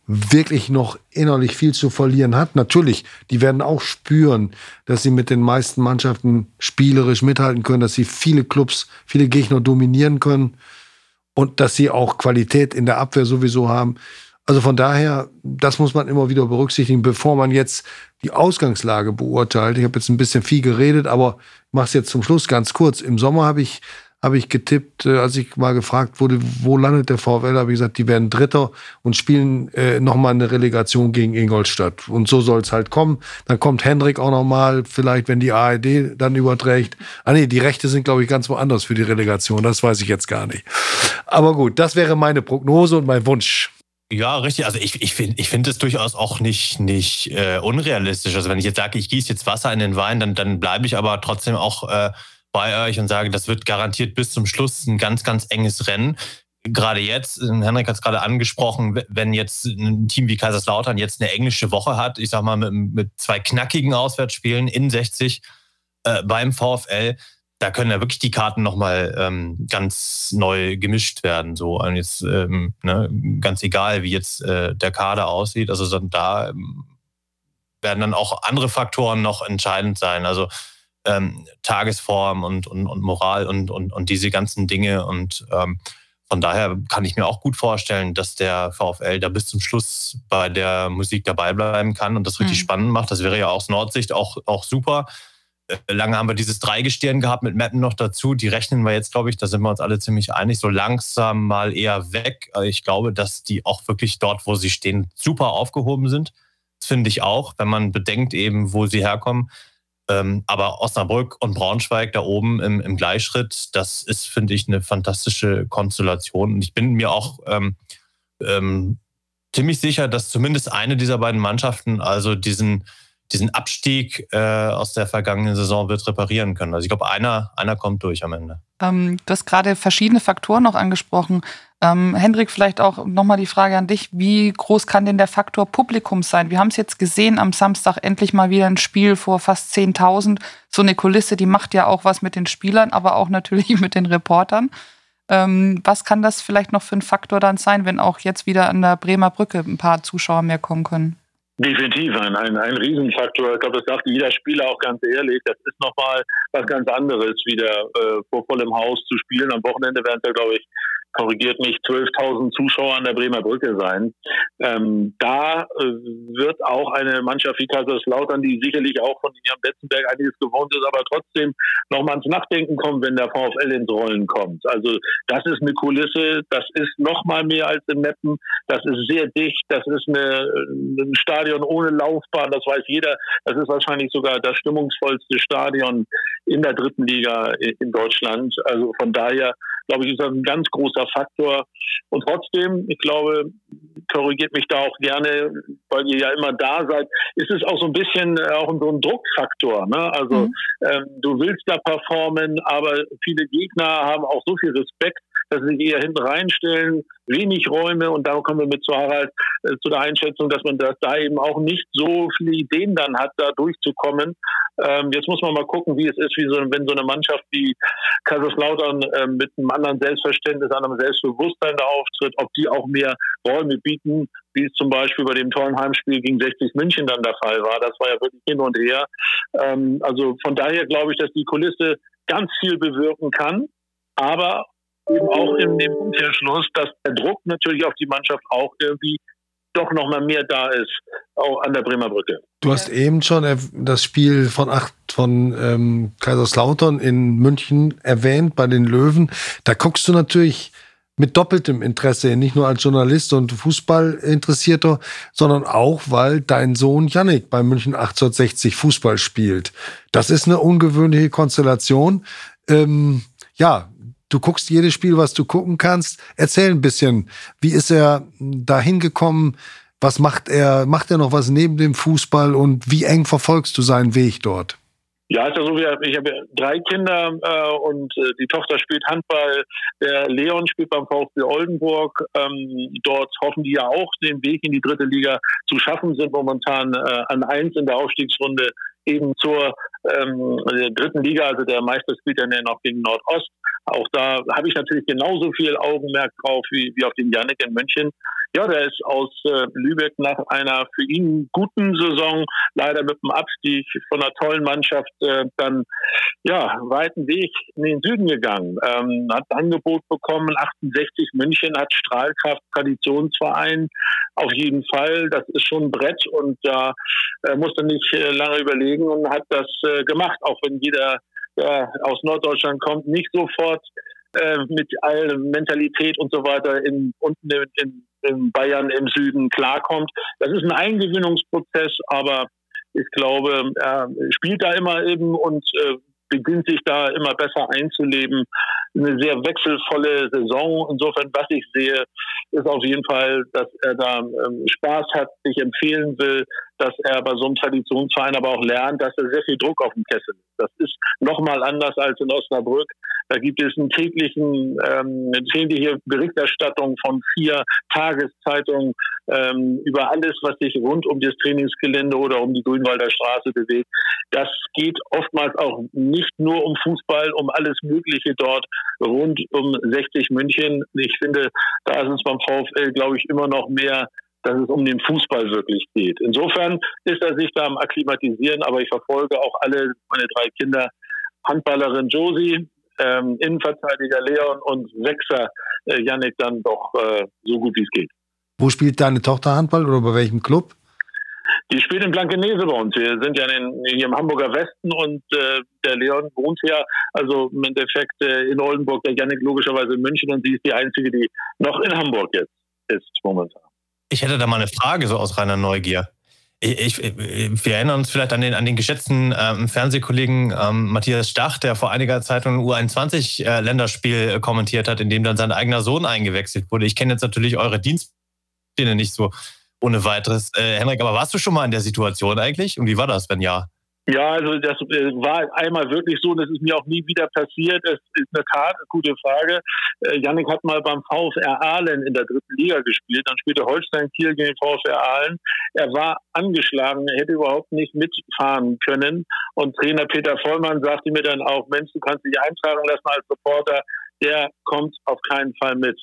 wirklich noch innerlich viel zu verlieren hat. Natürlich, die werden auch spüren, dass sie mit den meisten Mannschaften spielerisch mithalten können, dass sie viele Clubs, viele Gegner dominieren können und dass sie auch Qualität in der Abwehr sowieso haben. Also von daher, das muss man immer wieder berücksichtigen, bevor man jetzt die Ausgangslage beurteilt. Ich habe jetzt ein bisschen viel geredet, aber mache es jetzt zum Schluss ganz kurz. Im Sommer habe ich, hab ich getippt, äh, als ich mal gefragt wurde, wo landet der VfL, habe ich gesagt, die werden Dritter und spielen äh, nochmal eine Relegation gegen Ingolstadt. Und so soll es halt kommen. Dann kommt Hendrik auch nochmal, vielleicht, wenn die ARD dann überträgt. Ah nee, die Rechte sind, glaube ich, ganz woanders für die Relegation. Das weiß ich jetzt gar nicht. Aber gut, das wäre meine Prognose und mein Wunsch. Ja, richtig. Also ich, ich finde ich find es durchaus auch nicht, nicht äh, unrealistisch. Also wenn ich jetzt sage, ich gieße jetzt Wasser in den Wein, dann, dann bleibe ich aber trotzdem auch äh, bei euch und sage, das wird garantiert bis zum Schluss ein ganz, ganz enges Rennen. Gerade jetzt, Henrik hat es gerade angesprochen, wenn jetzt ein Team wie Kaiserslautern jetzt eine englische Woche hat, ich sag mal mit, mit zwei knackigen Auswärtsspielen in 60 äh, beim VfL, da können ja wirklich die Karten nochmal ähm, ganz neu gemischt werden. So und jetzt ähm, ne, ganz egal, wie jetzt äh, der Kader aussieht. Also dann da ähm, werden dann auch andere Faktoren noch entscheidend sein. Also ähm, Tagesform und, und, und Moral und, und, und diese ganzen Dinge. Und ähm, von daher kann ich mir auch gut vorstellen, dass der VfL da bis zum Schluss bei der Musik dabei bleiben kann und das richtig mhm. spannend macht. Das wäre ja aus Nordsicht auch, auch super. Lange haben wir dieses Dreigestirn gehabt mit Mappen noch dazu. Die rechnen wir jetzt, glaube ich, da sind wir uns alle ziemlich einig, so langsam mal eher weg. Äh, ich glaube, dass die auch wirklich dort, wo sie stehen, super aufgehoben sind. Das finde ich auch, wenn man bedenkt eben, wo sie herkommen. Ähm, aber Osnabrück und Braunschweig da oben im, im Gleichschritt, das ist, finde ich, eine fantastische Konstellation. Und ich bin mir auch ähm, ähm, ziemlich sicher, dass zumindest eine dieser beiden Mannschaften also diesen diesen Abstieg äh, aus der vergangenen Saison wird reparieren können. Also ich glaube, einer, einer kommt durch am Ende. Ähm, du hast gerade verschiedene Faktoren noch angesprochen. Ähm, Hendrik, vielleicht auch nochmal die Frage an dich. Wie groß kann denn der Faktor Publikum sein? Wir haben es jetzt gesehen am Samstag endlich mal wieder ein Spiel vor fast 10.000. So eine Kulisse, die macht ja auch was mit den Spielern, aber auch natürlich mit den Reportern. Ähm, was kann das vielleicht noch für ein Faktor dann sein, wenn auch jetzt wieder an der Bremer Brücke ein paar Zuschauer mehr kommen können? Definitiv ein, ein, ein Riesenfaktor. Ich glaube, das sagt jeder Spieler auch ganz ehrlich. Das ist nochmal was ganz anderes, wieder äh, vor vollem Haus zu spielen. Am Wochenende werden es ja, glaube ich, korrigiert mich, 12.000 Zuschauer an der Bremer Brücke sein. Ähm, da äh, wird auch eine Mannschaft wie Kaiserslautern, die sicherlich auch von Jan Betzenberg einiges gewohnt ist, aber trotzdem nochmal ins Nachdenken kommen, wenn der VfL ins Rollen kommt. Also das ist eine Kulisse, das ist nochmal mehr als in Meppen, das ist sehr dicht, das ist eine, ein Stadion ohne Laufbahn, das weiß jeder, das ist wahrscheinlich sogar das stimmungsvollste Stadion in der dritten Liga in Deutschland. Also von daher glaube ich, ist das ein ganz großer Faktor. Und trotzdem, ich glaube, korrigiert mich da auch gerne, weil ihr ja immer da seid, ist es auch so ein bisschen äh, auch so ein Druckfaktor. Ne? Also mhm. ähm, du willst da performen, aber viele Gegner haben auch so viel Respekt, dass sie sich eher hinten reinstellen, wenig Räume und da kommen wir mit zu Harald äh, zu der Einschätzung, dass man das da eben auch nicht so viele Ideen dann hat, da durchzukommen. Ähm, jetzt muss man mal gucken, wie es ist, wie so, wenn so eine Mannschaft wie Kaiserslautern äh, mit einem anderen Selbstverständnis, einem Selbstbewusstsein da auftritt, ob die auch mehr Räume bieten, wie es zum Beispiel bei dem tollen Heimspiel gegen 60 München dann der Fall war. Das war ja wirklich hin und her. Ähm, also von daher glaube ich, dass die Kulisse ganz viel bewirken kann. Aber eben auch in dem Umkehrschluss, dass der Druck natürlich auf die Mannschaft auch irgendwie doch noch mal mehr da ist, auch an der Bremer Brücke. Du hast eben schon das Spiel von acht von ähm, Kaiserslautern in München erwähnt bei den Löwen. Da guckst du natürlich mit doppeltem Interesse, nicht nur als Journalist und Fußballinteressierter, sondern auch, weil dein Sohn Yannick bei München 1860 Fußball spielt. Das ist eine ungewöhnliche Konstellation. Ähm, ja, Du guckst jedes Spiel, was du gucken kannst. Erzähl ein bisschen, wie ist er da hingekommen? Was macht er? Macht er noch was neben dem Fußball und wie eng verfolgst du seinen Weg dort? Ja, ist ja so, ich habe drei Kinder äh, und äh, die Tochter spielt Handball, der Leon spielt beim VfB Oldenburg. Ähm, dort hoffen die ja auch, den Weg in die dritte Liga zu schaffen, sind momentan äh, an eins in der Aufstiegsrunde eben zur ähm, dritten Liga, also der Meister spielt ja noch gegen Nordost. Auch da habe ich natürlich genauso viel Augenmerk drauf wie, wie auf den Janik in München. Ja, der ist aus äh, Lübeck nach einer für ihn guten Saison, leider mit dem Abstieg von einer tollen Mannschaft, äh, dann ja, weiten Weg in den Süden gegangen. Ähm, hat Angebot bekommen, 68 München hat Strahlkraft, Traditionsverein. Auf jeden Fall, das ist schon ein Brett und da äh, musste nicht äh, lange überlegen und hat das äh, gemacht, auch wenn jeder der aus Norddeutschland kommt, nicht sofort äh, mit aller Mentalität und so weiter in, unten in, in Bayern im Süden klarkommt. Das ist ein Eingewöhnungsprozess, aber ich glaube, er spielt da immer eben und äh, beginnt sich da immer besser einzuleben. Eine sehr wechselvolle Saison. Insofern, was ich sehe, ist auf jeden Fall, dass er da ähm, Spaß hat, sich empfehlen will, dass er bei so einem Traditionsverein aber auch lernt, dass er sehr viel Druck auf dem Kessel ist. Das ist nochmal anders als in Osnabrück. Da gibt es einen täglichen, ähm, tägliche Berichterstattung von vier Tageszeitungen ähm, über alles, was sich rund um das Trainingsgelände oder um die Grünwalder Straße bewegt. Das geht oftmals auch nicht nur um Fußball, um alles Mögliche dort rund um 60 München. Ich finde, da ist es beim VfL, glaube ich, immer noch mehr dass es um den Fußball wirklich geht. Insofern ist er sich da am Akklimatisieren, aber ich verfolge auch alle meine drei Kinder, Handballerin Josie, ähm, Innenverteidiger Leon und Sechser äh, Yannick dann doch äh, so gut wie es geht. Wo spielt deine Tochter Handball oder bei welchem Club? Die spielt in Blankenese bei uns. Wir sind ja in, hier im Hamburger Westen und äh, der Leon wohnt ja, also im Endeffekt äh, in Oldenburg, der Janik logischerweise in München und sie ist die Einzige, die noch in Hamburg jetzt ist momentan. Ich hätte da mal eine Frage so aus reiner Neugier. Ich, ich, wir erinnern uns vielleicht an den, an den geschätzten ähm, Fernsehkollegen ähm, Matthias Stach, der vor einiger Zeit ein U21-Länderspiel äh, kommentiert hat, in dem dann sein eigener Sohn eingewechselt wurde. Ich kenne jetzt natürlich eure Dienstpläne nicht so ohne weiteres. Äh, Henrik, aber warst du schon mal in der Situation eigentlich? Und wie war das, wenn ja? Ja, also das äh, war einmal wirklich so, und das ist mir auch nie wieder passiert. Es ist eine Tat, eine gute Frage. Äh, Yannick hat mal beim VfR Aalen in der dritten Liga gespielt, dann spielte Holstein Kiel gegen den VfR Aalen. Er war angeschlagen, er hätte überhaupt nicht mitfahren können. Und Trainer Peter Vollmann sagte mir dann auch, Mensch, du kannst dich eintragen lassen als Reporter, der kommt auf keinen Fall mit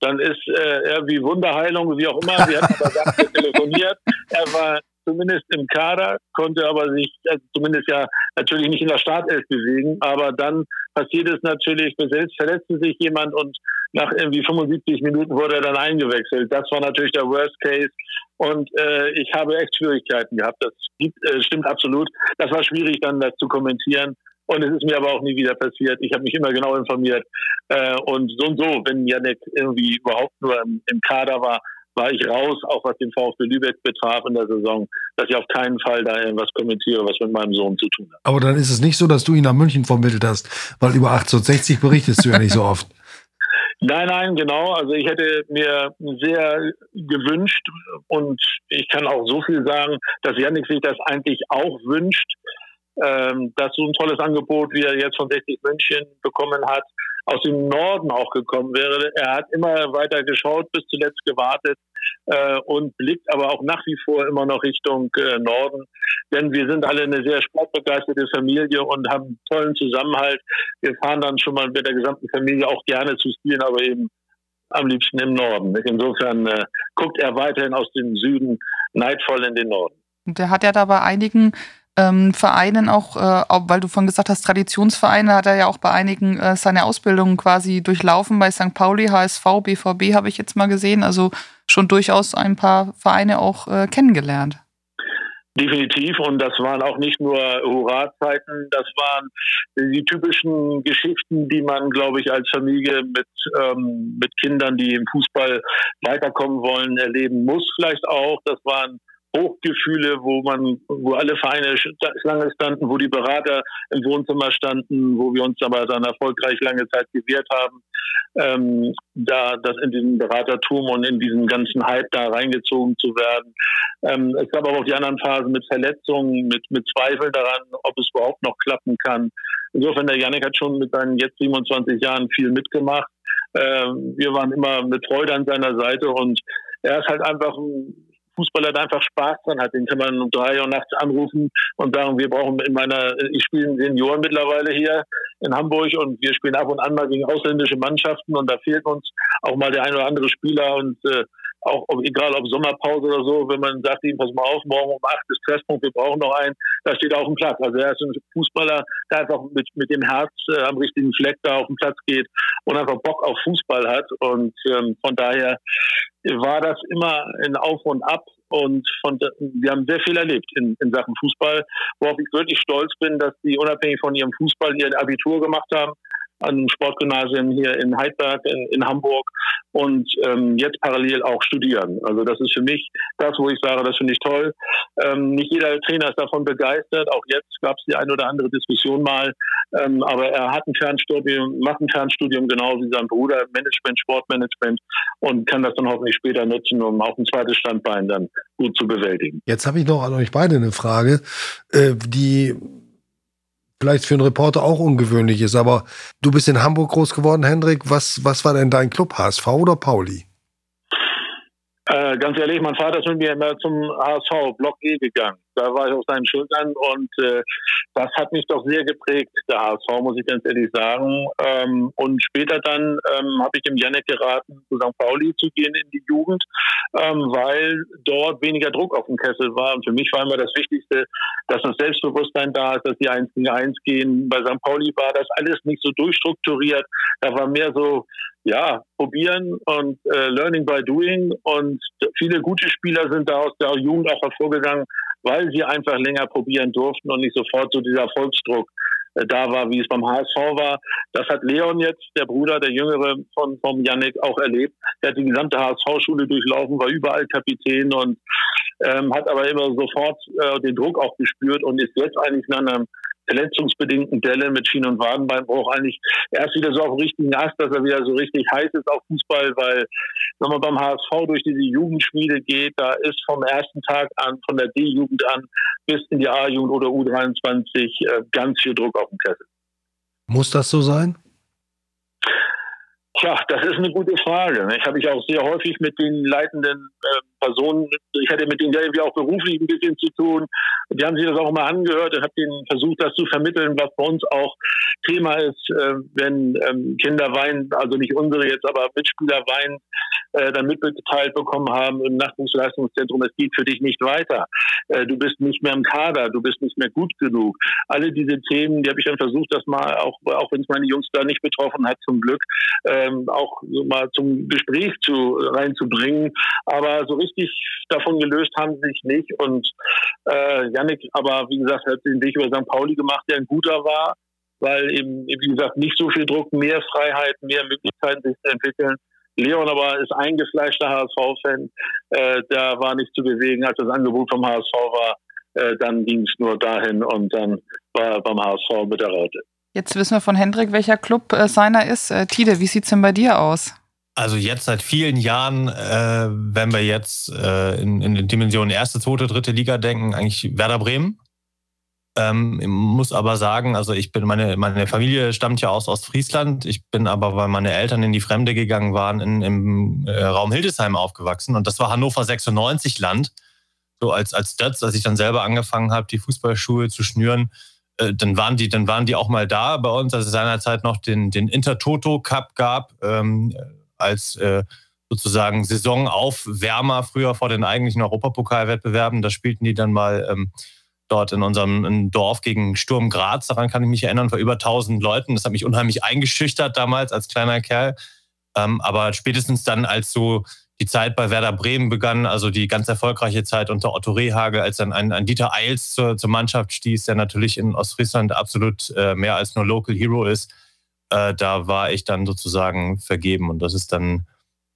dann ist äh, er wie Wunderheilung, wie auch immer. Wir hatten aber telefoniert. Er war zumindest im Kader, konnte aber sich also zumindest ja natürlich nicht in der Startelf bewegen. Aber dann passiert es natürlich, verletzte sich jemand und nach irgendwie 75 Minuten wurde er dann eingewechselt. Das war natürlich der Worst Case. Und äh, ich habe echt Schwierigkeiten gehabt. Das gibt, äh, stimmt absolut. Das war schwierig dann das zu kommentieren. Und es ist mir aber auch nie wieder passiert. Ich habe mich immer genau informiert. Äh, und so und so, wenn Janek irgendwie überhaupt nur im, im, Kader war, war ich raus, auch was den VfB Lübeck betraf in der Saison, dass ich auf keinen Fall da irgendwas kommentiere, was mit meinem Sohn zu tun hat. Aber dann ist es nicht so, dass du ihn nach München vermittelt hast, weil über 1860 berichtest du ja nicht so oft. Nein, nein, genau. Also ich hätte mir sehr gewünscht und ich kann auch so viel sagen, dass Janik sich das eigentlich auch wünscht, ähm, dass so ein tolles Angebot, wie er jetzt von 60 München bekommen hat, aus dem Norden auch gekommen wäre. Er hat immer weiter geschaut, bis zuletzt gewartet äh, und blickt aber auch nach wie vor immer noch Richtung äh, Norden. Denn wir sind alle eine sehr sportbegeisterte Familie und haben tollen Zusammenhalt. Wir fahren dann schon mal mit der gesamten Familie auch gerne zu spielen, aber eben am liebsten im Norden. Insofern äh, guckt er weiterhin aus dem Süden neidvoll in den Norden. Und er hat ja da bei einigen ähm, Vereinen auch, äh, weil du von gesagt hast, Traditionsvereine, hat er ja auch bei einigen äh, seine Ausbildung quasi durchlaufen. Bei St. Pauli, HSV, BVB habe ich jetzt mal gesehen. Also schon durchaus ein paar Vereine auch äh, kennengelernt. Definitiv. Und das waren auch nicht nur Hurra-Zeiten, das waren die typischen Geschichten, die man, glaube ich, als Familie mit, ähm, mit Kindern, die im Fußball weiterkommen wollen, erleben muss vielleicht auch. Das waren Hochgefühle, wo man, wo alle Vereine Schlange standen, wo die Berater im Wohnzimmer standen, wo wir uns aber dann erfolgreich lange Zeit gewehrt haben, ähm, da das in diesem Beratertum und in diesen ganzen Hype da reingezogen zu werden. Ähm, es gab aber auch die anderen Phasen mit Verletzungen, mit, mit Zweifeln daran, ob es überhaupt noch klappen kann. Insofern, der Janik hat schon mit seinen jetzt 27 Jahren viel mitgemacht. Ähm, wir waren immer mit Freude an seiner Seite und er ist halt einfach ein Fußballer da einfach Spaß dran hat. Den kann man um drei Uhr nachts anrufen und sagen, wir brauchen in meiner, ich spiele Senioren mittlerweile hier in Hamburg und wir spielen ab und an mal gegen ausländische Mannschaften und da fehlt uns auch mal der ein oder andere Spieler und äh, auch ob, egal ob Sommerpause oder so, wenn man sagt ihm, pass mal auf, morgen um acht ist Treffpunkt, wir brauchen noch einen, da steht auf dem Platz. Also er ist ein Fußballer, der einfach mit, mit dem Herz äh, am richtigen Fleck da auf den Platz geht und einfach Bock auf Fußball hat. Und ähm, von daher war das immer ein Auf und Ab. Und von, wir haben sehr viel erlebt in, in Sachen Fußball, worauf ich wirklich stolz bin, dass sie unabhängig von ihrem Fußball ihr Abitur gemacht haben an Sportgymnasien hier in Heidberg in, in Hamburg und ähm, jetzt parallel auch studieren. Also das ist für mich das, wo ich sage, das finde ich toll. Ähm, nicht jeder Trainer ist davon begeistert. Auch jetzt gab es die eine oder andere Diskussion mal. Ähm, aber er hat ein Fernstudium, macht ein Fernstudium genau wie sein Bruder, Management, Sportmanagement und kann das dann hoffentlich später nutzen, um auch ein zweites Standbein dann gut zu bewältigen. Jetzt habe ich noch an euch beide eine Frage, äh, die vielleicht für einen Reporter auch ungewöhnlich ist. Aber du bist in Hamburg groß geworden, Hendrik. Was, was war denn dein Club, HSV oder Pauli? Äh, ganz ehrlich, mein Vater ist mit mir immer zum HSV, Block E gegangen. Da war ich auf seinen Schultern und äh, das hat mich doch sehr geprägt, der HSV, muss ich ganz ehrlich sagen. Ähm, und später dann ähm, habe ich dem Janek geraten, zu St. Pauli zu gehen in die Jugend, ähm, weil dort weniger Druck auf dem Kessel war. Und für mich war immer das Wichtigste, dass das Selbstbewusstsein da ist, dass die 1 gegen 1 gehen. Bei St. Pauli war das alles nicht so durchstrukturiert. Da war mehr so ja, probieren und äh, Learning by Doing. Und viele gute Spieler sind da aus der Jugend auch hervorgegangen, weil sie einfach länger probieren durften und nicht sofort so dieser Erfolgsdruck äh, da war, wie es beim HSV war. Das hat Leon jetzt, der Bruder, der Jüngere von vom Yannick, auch erlebt. Er hat die gesamte HSV-Schule durchlaufen, war überall Kapitän und ähm, hat aber immer sofort äh, den Druck auch gespürt und ist jetzt eigentlich in einem verletzungsbedingten Delle mit Schien- und Wadenbeinbruch eigentlich erst wieder so auf dem richtigen Ast, dass er wieder so richtig heiß ist auf Fußball, weil wenn man beim HSV durch diese Jugendschmiede geht, da ist vom ersten Tag an, von der D-Jugend an bis in die A-Jugend oder U23 äh, ganz viel Druck auf dem Kessel. Muss das so sein? Tja, das ist eine gute Frage. Ich habe ich auch sehr häufig mit den leitenden äh, Personen, ich hatte mit denen irgendwie auch beruflich ein bisschen zu tun. Die haben sich das auch immer angehört und habe denen versucht, das zu vermitteln, was bei uns auch Thema ist, äh, wenn ähm, Kinder weinen, also nicht unsere jetzt, aber Mitspieler weinen, äh, dann mitgeteilt bekommen haben im Nachwuchsleistungszentrum, es geht für dich nicht weiter. Äh, du bist nicht mehr im Kader, du bist nicht mehr gut genug. Alle diese Themen, die habe ich dann versucht, das mal, auch, auch wenn es meine Jungs da nicht betroffen hat, zum Glück, ähm, auch so mal zum Gespräch zu, reinzubringen. Aber so richtig davon gelöst haben sie sich nicht. Und äh, Yannick, aber wie gesagt, hat den Weg über St. Pauli gemacht, der ein guter war, weil eben, wie gesagt, nicht so viel Druck, mehr Freiheit, mehr Möglichkeiten, sich zu entwickeln. Leon aber ist eingefleischter HSV-Fan. Äh, da war nicht zu bewegen, als das Angebot vom HSV war. Äh, dann ging es nur dahin und dann war er beim HSV mit der Raute. Jetzt wissen wir von Hendrik, welcher Club äh, seiner ist. Äh, Tide, wie sieht es denn bei dir aus? Also jetzt seit vielen Jahren, äh, wenn wir jetzt äh, in, in den Dimensionen erste, zweite, dritte Liga denken, eigentlich Werder Bremen. Ähm, muss aber sagen, also ich bin, meine, meine Familie stammt ja aus Ostfriesland. Ich bin aber, weil meine Eltern in die Fremde gegangen waren, in, im äh, Raum Hildesheim aufgewachsen. Und das war Hannover 96 Land. So als, als das, als ich dann selber angefangen habe, die Fußballschuhe zu schnüren, äh, dann waren die, dann waren die auch mal da bei uns, als es seinerzeit noch den, den Intertoto Cup gab, ähm, als äh, sozusagen Saisonaufwärmer früher vor den eigentlichen Europapokalwettbewerben. Da spielten die dann mal ähm, dort in unserem Dorf gegen Sturm Graz. Daran kann ich mich erinnern, vor über 1000 Leuten. Das hat mich unheimlich eingeschüchtert damals als kleiner Kerl. Ähm, aber spätestens dann, als so die Zeit bei Werder Bremen begann, also die ganz erfolgreiche Zeit unter Otto Rehage, als dann ein, ein Dieter Eils zur, zur, Mannschaft stieß, der natürlich in Ostfriesland absolut äh, mehr als nur Local Hero ist, äh, da war ich dann sozusagen vergeben und das ist dann,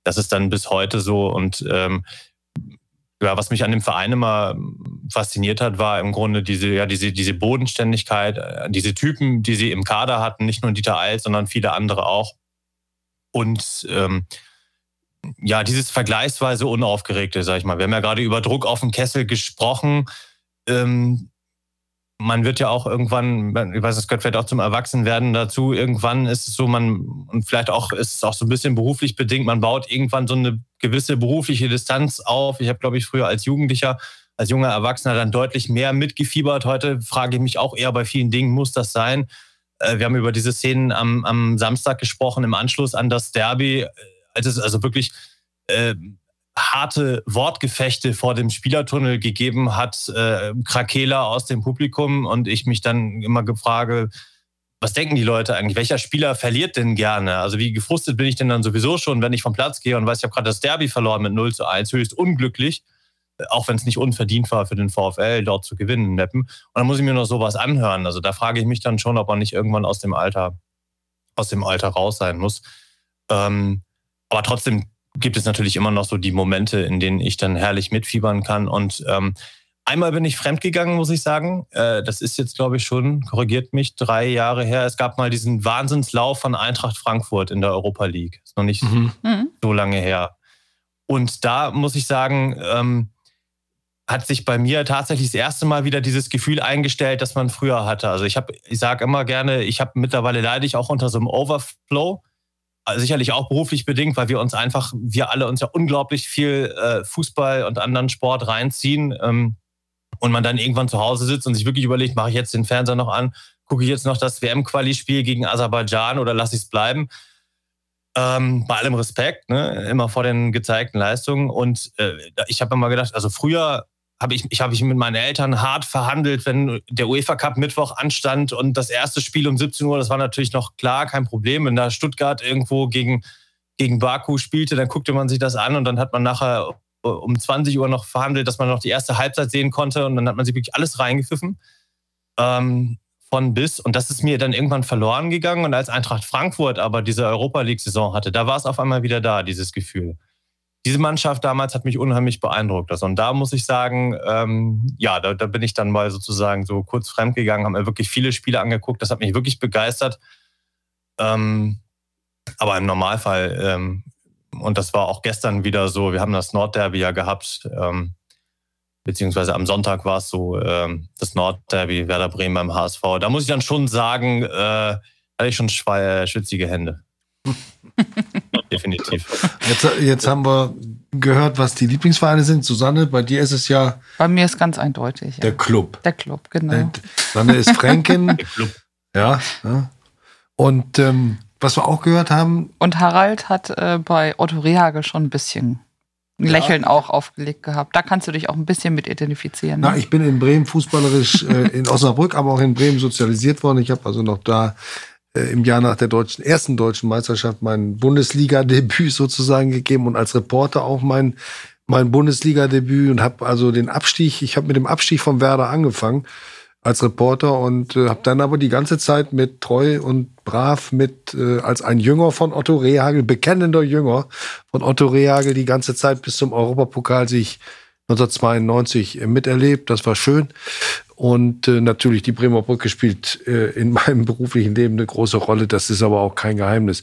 das ist dann bis heute so und ähm, ja, was mich an dem Verein immer fasziniert hat, war im Grunde diese, ja, diese, diese Bodenständigkeit, äh, diese Typen, die sie im Kader hatten, nicht nur Dieter Eils, sondern viele andere auch. Und ähm, ja, dieses vergleichsweise unaufgeregte, sag ich mal. Wir haben ja gerade über Druck auf den Kessel gesprochen. Ähm, man wird ja auch irgendwann, ich weiß, das gehört vielleicht auch zum Erwachsenwerden dazu, irgendwann ist es so, man, und vielleicht auch ist es auch so ein bisschen beruflich bedingt, man baut irgendwann so eine gewisse berufliche Distanz auf. Ich habe, glaube ich, früher als Jugendlicher, als junger Erwachsener dann deutlich mehr mitgefiebert. Heute frage ich mich auch eher bei vielen Dingen, muss das sein? Äh, wir haben über diese Szenen am, am Samstag gesprochen, im Anschluss an das Derby, äh, als es also wirklich äh, harte Wortgefechte vor dem Spielertunnel gegeben hat, äh, Krakela aus dem Publikum und ich mich dann immer gefrage, was denken die Leute eigentlich? Welcher Spieler verliert denn gerne? Also wie gefrustet bin ich denn dann sowieso schon, wenn ich vom Platz gehe und weiß, ich habe gerade das Derby verloren mit 0 zu 1, höchst unglücklich, auch wenn es nicht unverdient war für den VfL, dort zu gewinnen in Meppen. Und dann muss ich mir noch sowas anhören. Also da frage ich mich dann schon, ob man nicht irgendwann aus dem Alter, aus dem Alter raus sein muss. Ähm, aber trotzdem gibt es natürlich immer noch so die Momente, in denen ich dann herrlich mitfiebern kann. Und ähm, einmal bin ich fremdgegangen, muss ich sagen. Äh, das ist jetzt, glaube ich, schon, korrigiert mich, drei Jahre her. Es gab mal diesen Wahnsinnslauf von Eintracht Frankfurt in der Europa League. Ist noch nicht mhm. mhm. so lange her. Und da muss ich sagen, ähm, hat sich bei mir tatsächlich das erste Mal wieder dieses Gefühl eingestellt, das man früher hatte. Also ich habe, ich sage immer gerne, ich habe mittlerweile leide ich auch unter so einem Overflow sicherlich auch beruflich bedingt, weil wir uns einfach, wir alle uns ja unglaublich viel äh, Fußball und anderen Sport reinziehen ähm, und man dann irgendwann zu Hause sitzt und sich wirklich überlegt, mache ich jetzt den Fernseher noch an, gucke ich jetzt noch das WM-Quali-Spiel gegen Aserbaidschan oder lasse ich es bleiben? Ähm, bei allem Respekt, ne? immer vor den gezeigten Leistungen. Und äh, ich habe immer gedacht, also früher habe ich, ich, hab ich mit meinen Eltern hart verhandelt, wenn der UEFA Cup Mittwoch anstand und das erste Spiel um 17 Uhr, das war natürlich noch klar, kein Problem. Wenn da Stuttgart irgendwo gegen, gegen Baku spielte, dann guckte man sich das an und dann hat man nachher um 20 Uhr noch verhandelt, dass man noch die erste Halbzeit sehen konnte und dann hat man sich wirklich alles reingepfiffen. Ähm, von bis. Und das ist mir dann irgendwann verloren gegangen. Und als Eintracht Frankfurt aber diese Europa League-Saison hatte, da war es auf einmal wieder da, dieses Gefühl diese Mannschaft damals hat mich unheimlich beeindruckt. Also, und da muss ich sagen, ähm, ja, da, da, bin ich dann mal sozusagen so kurz fremdgegangen, habe mir wirklich viele Spiele angeguckt. Das hat mich wirklich begeistert. Ähm, aber im Normalfall, ähm, und das war auch gestern wieder so, wir haben das Nordderby ja gehabt, ähm, beziehungsweise am Sonntag war es so, ähm, das Nordderby Werder Bremen beim HSV. Da muss ich dann schon sagen, äh, hatte ich schon schwitzige Hände. Definitiv. Jetzt, jetzt haben wir gehört, was die Lieblingsvereine sind. Susanne, bei dir ist es ja. Bei mir ist ganz eindeutig. Ja. Der Club. Der Club, genau. Susanne ist Fränkin. der Club. Ja. ja. Und ähm, was wir auch gehört haben. Und Harald hat äh, bei Otto Rehagel schon ein bisschen ein ja. Lächeln auch aufgelegt gehabt. Da kannst du dich auch ein bisschen mit identifizieren. Ne? Na, ich bin in Bremen fußballerisch äh, in Osnabrück, aber auch in Bremen sozialisiert worden. Ich habe also noch da äh, im Jahr nach der deutschen, ersten deutschen Meisterschaft mein Bundesliga-Debüt sozusagen gegeben und als Reporter auch mein, mein Bundesliga-Debüt und habe also den Abstieg, ich habe mit dem Abstieg vom Werder angefangen als Reporter und äh, habe dann aber die ganze Zeit mit treu und brav mit äh, als ein Jünger von Otto Rehagel, bekennender Jünger von Otto Rehagel die ganze Zeit bis zum Europapokal sich 1992 miterlebt. Das war schön. Und äh, natürlich, die Bremer Brücke spielt äh, in meinem beruflichen Leben eine große Rolle. Das ist aber auch kein Geheimnis.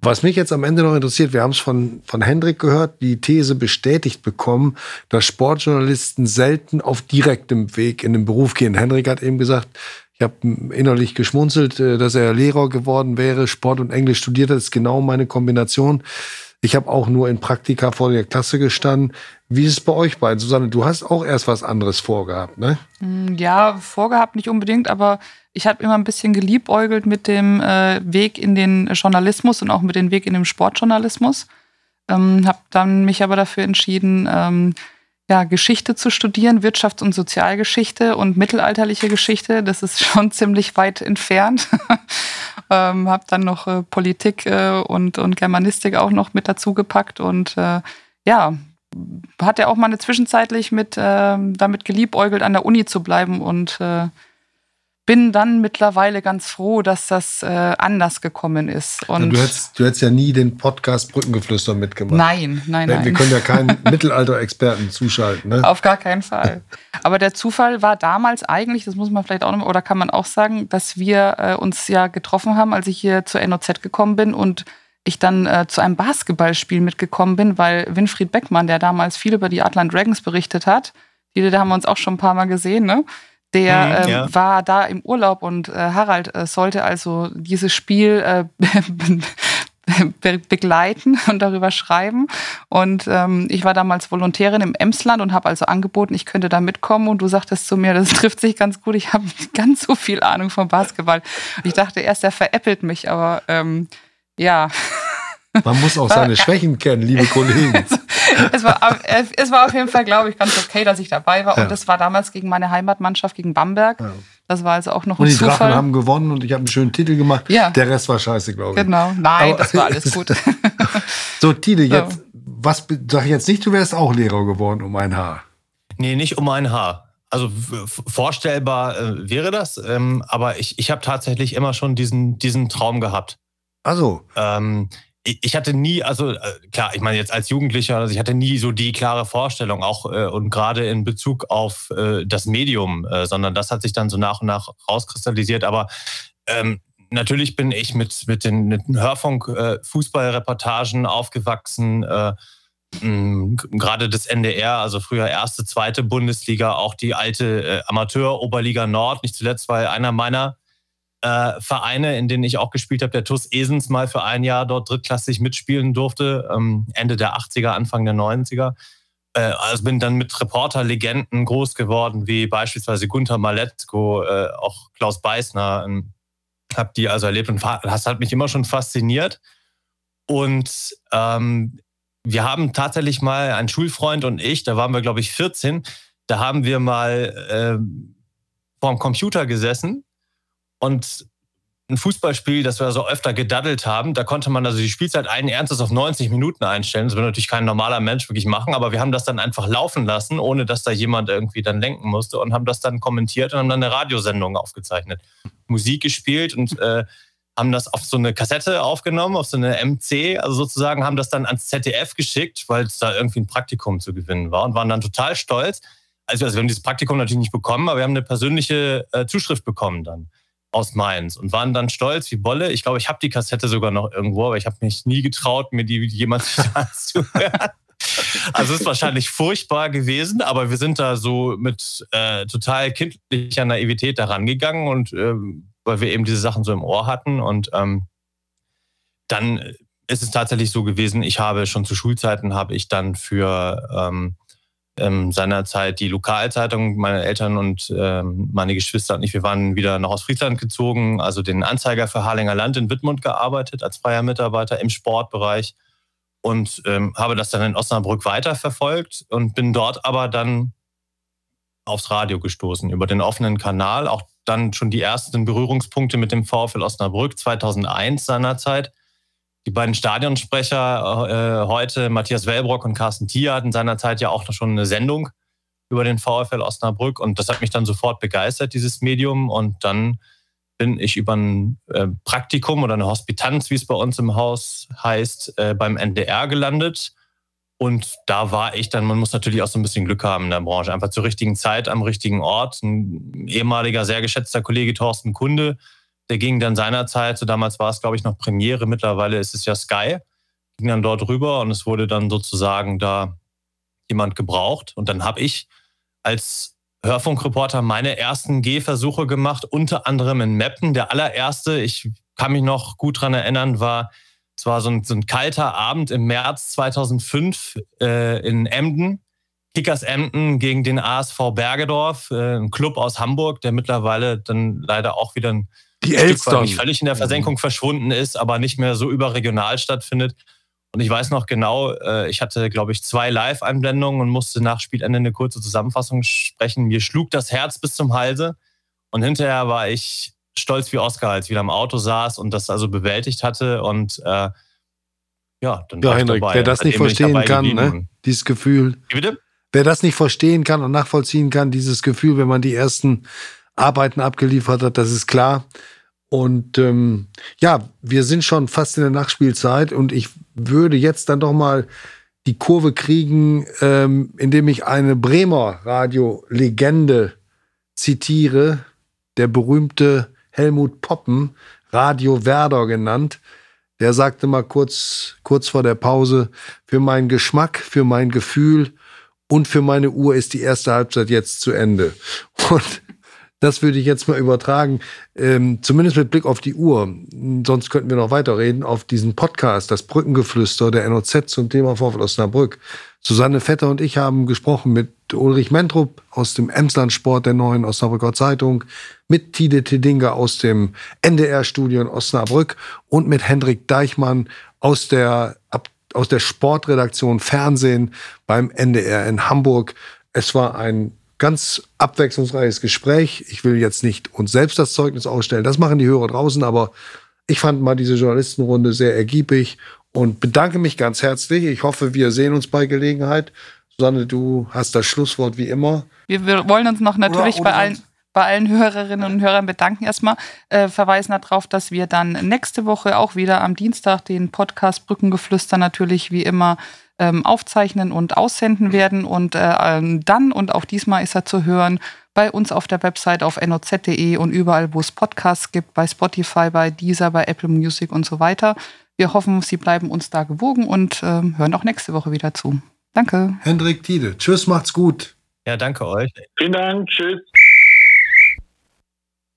Was mich jetzt am Ende noch interessiert, wir haben es von, von Hendrik gehört, die These bestätigt bekommen, dass Sportjournalisten selten auf direktem Weg in den Beruf gehen. Hendrik hat eben gesagt, ich habe innerlich geschmunzelt, äh, dass er Lehrer geworden wäre, Sport und Englisch studiert hat. Ist genau meine Kombination. Ich habe auch nur in Praktika vor der Klasse gestanden. Wie ist es bei euch beiden? Susanne, du hast auch erst was anderes vorgehabt, ne? Mm, ja, vorgehabt nicht unbedingt, aber ich habe immer ein bisschen geliebäugelt mit dem äh, Weg in den Journalismus und auch mit dem Weg in den Sportjournalismus. Ähm, habe dann mich aber dafür entschieden, ähm, ja, Geschichte zu studieren, Wirtschafts- und Sozialgeschichte und mittelalterliche Geschichte. Das ist schon ziemlich weit entfernt. ähm, habe dann noch äh, Politik äh, und, und Germanistik auch noch mit dazu gepackt und äh, ja, hat er auch mal eine zwischenzeitlich mit ähm, damit geliebäugelt, an der Uni zu bleiben und äh, bin dann mittlerweile ganz froh, dass das äh, anders gekommen ist. Und du, hättest, du hättest ja nie den Podcast Brückengeflüster mitgemacht. Nein, nein, nein. Wir können ja keinen Mittelalter-Experten zuschalten. Ne? Auf gar keinen Fall. Aber der Zufall war damals eigentlich, das muss man vielleicht auch noch, oder kann man auch sagen, dass wir äh, uns ja getroffen haben, als ich hier zur NOZ gekommen bin und ich dann äh, zu einem Basketballspiel mitgekommen bin, weil Winfried Beckmann, der damals viel über die Atlant Dragons berichtet hat, die da haben wir uns auch schon ein paar Mal gesehen, ne? Der mhm, ähm, ja. war da im Urlaub und äh, Harald äh, sollte also dieses Spiel äh, be begleiten und darüber schreiben. Und ähm, ich war damals Volontärin im Emsland und habe also angeboten, ich könnte da mitkommen. Und du sagtest zu mir, das trifft sich ganz gut. Ich habe ganz so viel Ahnung vom Basketball. Und ich dachte erst, er veräppelt mich, aber ähm, ja. Man muss auch seine Schwächen kennen, liebe Kollegen. es, war, es war auf jeden Fall, glaube ich, ganz okay, dass ich dabei war. Ja. Und das war damals gegen meine Heimatmannschaft, gegen Bamberg. Ja. Das war also auch noch ein und die Zufall. Drachen haben gewonnen und ich habe einen schönen Titel gemacht. Ja. Der Rest war scheiße, glaube ich. Genau. Nein, Aber, das war alles gut. so, Tide, jetzt, so. was sag ich jetzt nicht, du wärst auch Lehrer geworden um ein Haar. Nee, nicht um ein Haar. Also vorstellbar äh, wäre das, ähm, aber ich, ich habe tatsächlich immer schon diesen, diesen Traum gehabt. Also. Ähm, ich hatte nie, also äh, klar, ich meine jetzt als Jugendlicher, also ich hatte nie so die klare Vorstellung, auch äh, und gerade in Bezug auf äh, das Medium, äh, sondern das hat sich dann so nach und nach rauskristallisiert. Aber ähm, natürlich bin ich mit, mit den, mit den Hörfunk-Fußballreportagen äh, aufgewachsen. Äh, gerade das NDR, also früher erste, zweite Bundesliga, auch die alte Amateur-Oberliga Nord, nicht zuletzt, weil einer meiner äh, Vereine, in denen ich auch gespielt habe. Der TUS Esens mal für ein Jahr dort drittklassig mitspielen durfte, ähm, Ende der 80er, Anfang der 90er. Äh, also bin dann mit Reporter-Legenden groß geworden, wie beispielsweise Gunther Maletzko, äh, auch Klaus Beißner. Ähm, habe die also erlebt und das hat mich immer schon fasziniert. Und ähm, wir haben tatsächlich mal, ein Schulfreund und ich, da waren wir, glaube ich, 14, da haben wir mal äh, vorm Computer gesessen und ein Fußballspiel, das wir so öfter gedaddelt haben, da konnte man also die Spielzeit allen Ernstes auf 90 Minuten einstellen. Das würde natürlich kein normaler Mensch wirklich machen, aber wir haben das dann einfach laufen lassen, ohne dass da jemand irgendwie dann lenken musste und haben das dann kommentiert und haben dann eine Radiosendung aufgezeichnet. Musik gespielt und äh, haben das auf so eine Kassette aufgenommen, auf so eine MC, also sozusagen haben das dann ans ZDF geschickt, weil es da irgendwie ein Praktikum zu gewinnen war und waren dann total stolz. Also, also wir haben dieses Praktikum natürlich nicht bekommen, aber wir haben eine persönliche äh, Zuschrift bekommen dann aus Mainz und waren dann stolz wie Bolle. Ich glaube, ich habe die Kassette sogar noch irgendwo, aber ich habe mich nie getraut, mir die jemals anzuhören. Also es ist wahrscheinlich furchtbar gewesen, aber wir sind da so mit äh, total kindlicher Naivität daran gegangen und äh, weil wir eben diese Sachen so im Ohr hatten. Und ähm, dann ist es tatsächlich so gewesen, ich habe schon zu Schulzeiten, habe ich dann für ähm, ähm, seinerzeit die Lokalzeitung, meine Eltern und ähm, meine Geschwister und ich, wir waren wieder nach Ostfriesland gezogen, also den Anzeiger für Harlinger Land in Wittmund gearbeitet als freier Mitarbeiter im Sportbereich und ähm, habe das dann in Osnabrück weiterverfolgt und bin dort aber dann aufs Radio gestoßen über den offenen Kanal, auch dann schon die ersten Berührungspunkte mit dem VfL Osnabrück 2001 seinerzeit. Die beiden Stadionsprecher äh, heute, Matthias Wellbrock und Carsten Thier, hatten seinerzeit ja auch schon eine Sendung über den VfL Osnabrück und das hat mich dann sofort begeistert, dieses Medium. Und dann bin ich über ein äh, Praktikum oder eine Hospitanz, wie es bei uns im Haus heißt, äh, beim NDR gelandet und da war ich dann, man muss natürlich auch so ein bisschen Glück haben in der Branche. Einfach zur richtigen Zeit am richtigen Ort. Ein ehemaliger, sehr geschätzter Kollege Thorsten Kunde, der ging dann seinerzeit, so damals war es, glaube ich, noch Premiere, mittlerweile ist es ja Sky, ging dann dort rüber und es wurde dann sozusagen da jemand gebraucht. Und dann habe ich als Hörfunkreporter meine ersten Gehversuche gemacht, unter anderem in Meppen. Der allererste, ich kann mich noch gut dran erinnern, war es so ein, so ein kalter Abend im März 2005 äh, in Emden. Kickers Emden gegen den ASV Bergedorf, äh, ein Club aus Hamburg, der mittlerweile dann leider auch wieder ein die nicht völlig in der Versenkung mhm. verschwunden ist, aber nicht mehr so überregional stattfindet. Und ich weiß noch genau, äh, ich hatte, glaube ich, zwei Live-Einblendungen und musste nach Spielende eine kurze Zusammenfassung sprechen. Mir schlug das Herz bis zum Halse. Und hinterher war ich stolz wie Oscar, als ich wieder im Auto saß und das also bewältigt hatte. Und äh, ja, dann ja, Henrik, wer das nicht verstehen kann, ne? dieses Gefühl. Wie bitte? Wer das nicht verstehen kann und nachvollziehen kann, dieses Gefühl, wenn man die ersten Arbeiten abgeliefert hat, das ist klar. Und ähm, ja, wir sind schon fast in der Nachspielzeit und ich würde jetzt dann doch mal die Kurve kriegen, ähm, indem ich eine Bremer Radio-Legende zitiere, der berühmte Helmut Poppen, Radio Werder genannt. Der sagte mal kurz, kurz vor der Pause, für meinen Geschmack, für mein Gefühl und für meine Uhr ist die erste Halbzeit jetzt zu Ende. Und das würde ich jetzt mal übertragen, ähm, zumindest mit Blick auf die Uhr. Sonst könnten wir noch weiterreden auf diesen Podcast, das Brückengeflüster der NOZ zum Thema Vorfall Osnabrück. Susanne Vetter und ich haben gesprochen mit Ulrich Mentrup aus dem Emsland-Sport der neuen Osnabrücker Zeitung, mit Tide Tedinga aus dem NDR-Studio in Osnabrück und mit Hendrik Deichmann aus der, aus der Sportredaktion Fernsehen beim NDR in Hamburg. Es war ein ganz abwechslungsreiches Gespräch. Ich will jetzt nicht uns selbst das Zeugnis ausstellen, das machen die Hörer draußen, aber ich fand mal diese Journalistenrunde sehr ergiebig und bedanke mich ganz herzlich. Ich hoffe, wir sehen uns bei Gelegenheit. Susanne, du hast das Schlusswort wie immer. Wir, wir wollen uns noch natürlich oder, oder bei allen bei allen Hörerinnen und Hörern bedanken erstmal. Äh, verweisen darauf, dass wir dann nächste Woche auch wieder am Dienstag den Podcast Brückengeflüster natürlich wie immer ähm, aufzeichnen und aussenden werden. Und äh, ähm, dann und auch diesmal ist er zu hören bei uns auf der Website auf noz.de und überall, wo es Podcasts gibt, bei Spotify, bei Deezer, bei Apple Music und so weiter. Wir hoffen, Sie bleiben uns da gewogen und äh, hören auch nächste Woche wieder zu. Danke. Hendrik Tiede. Tschüss, macht's gut. Ja, danke euch. Vielen Dank. Tschüss.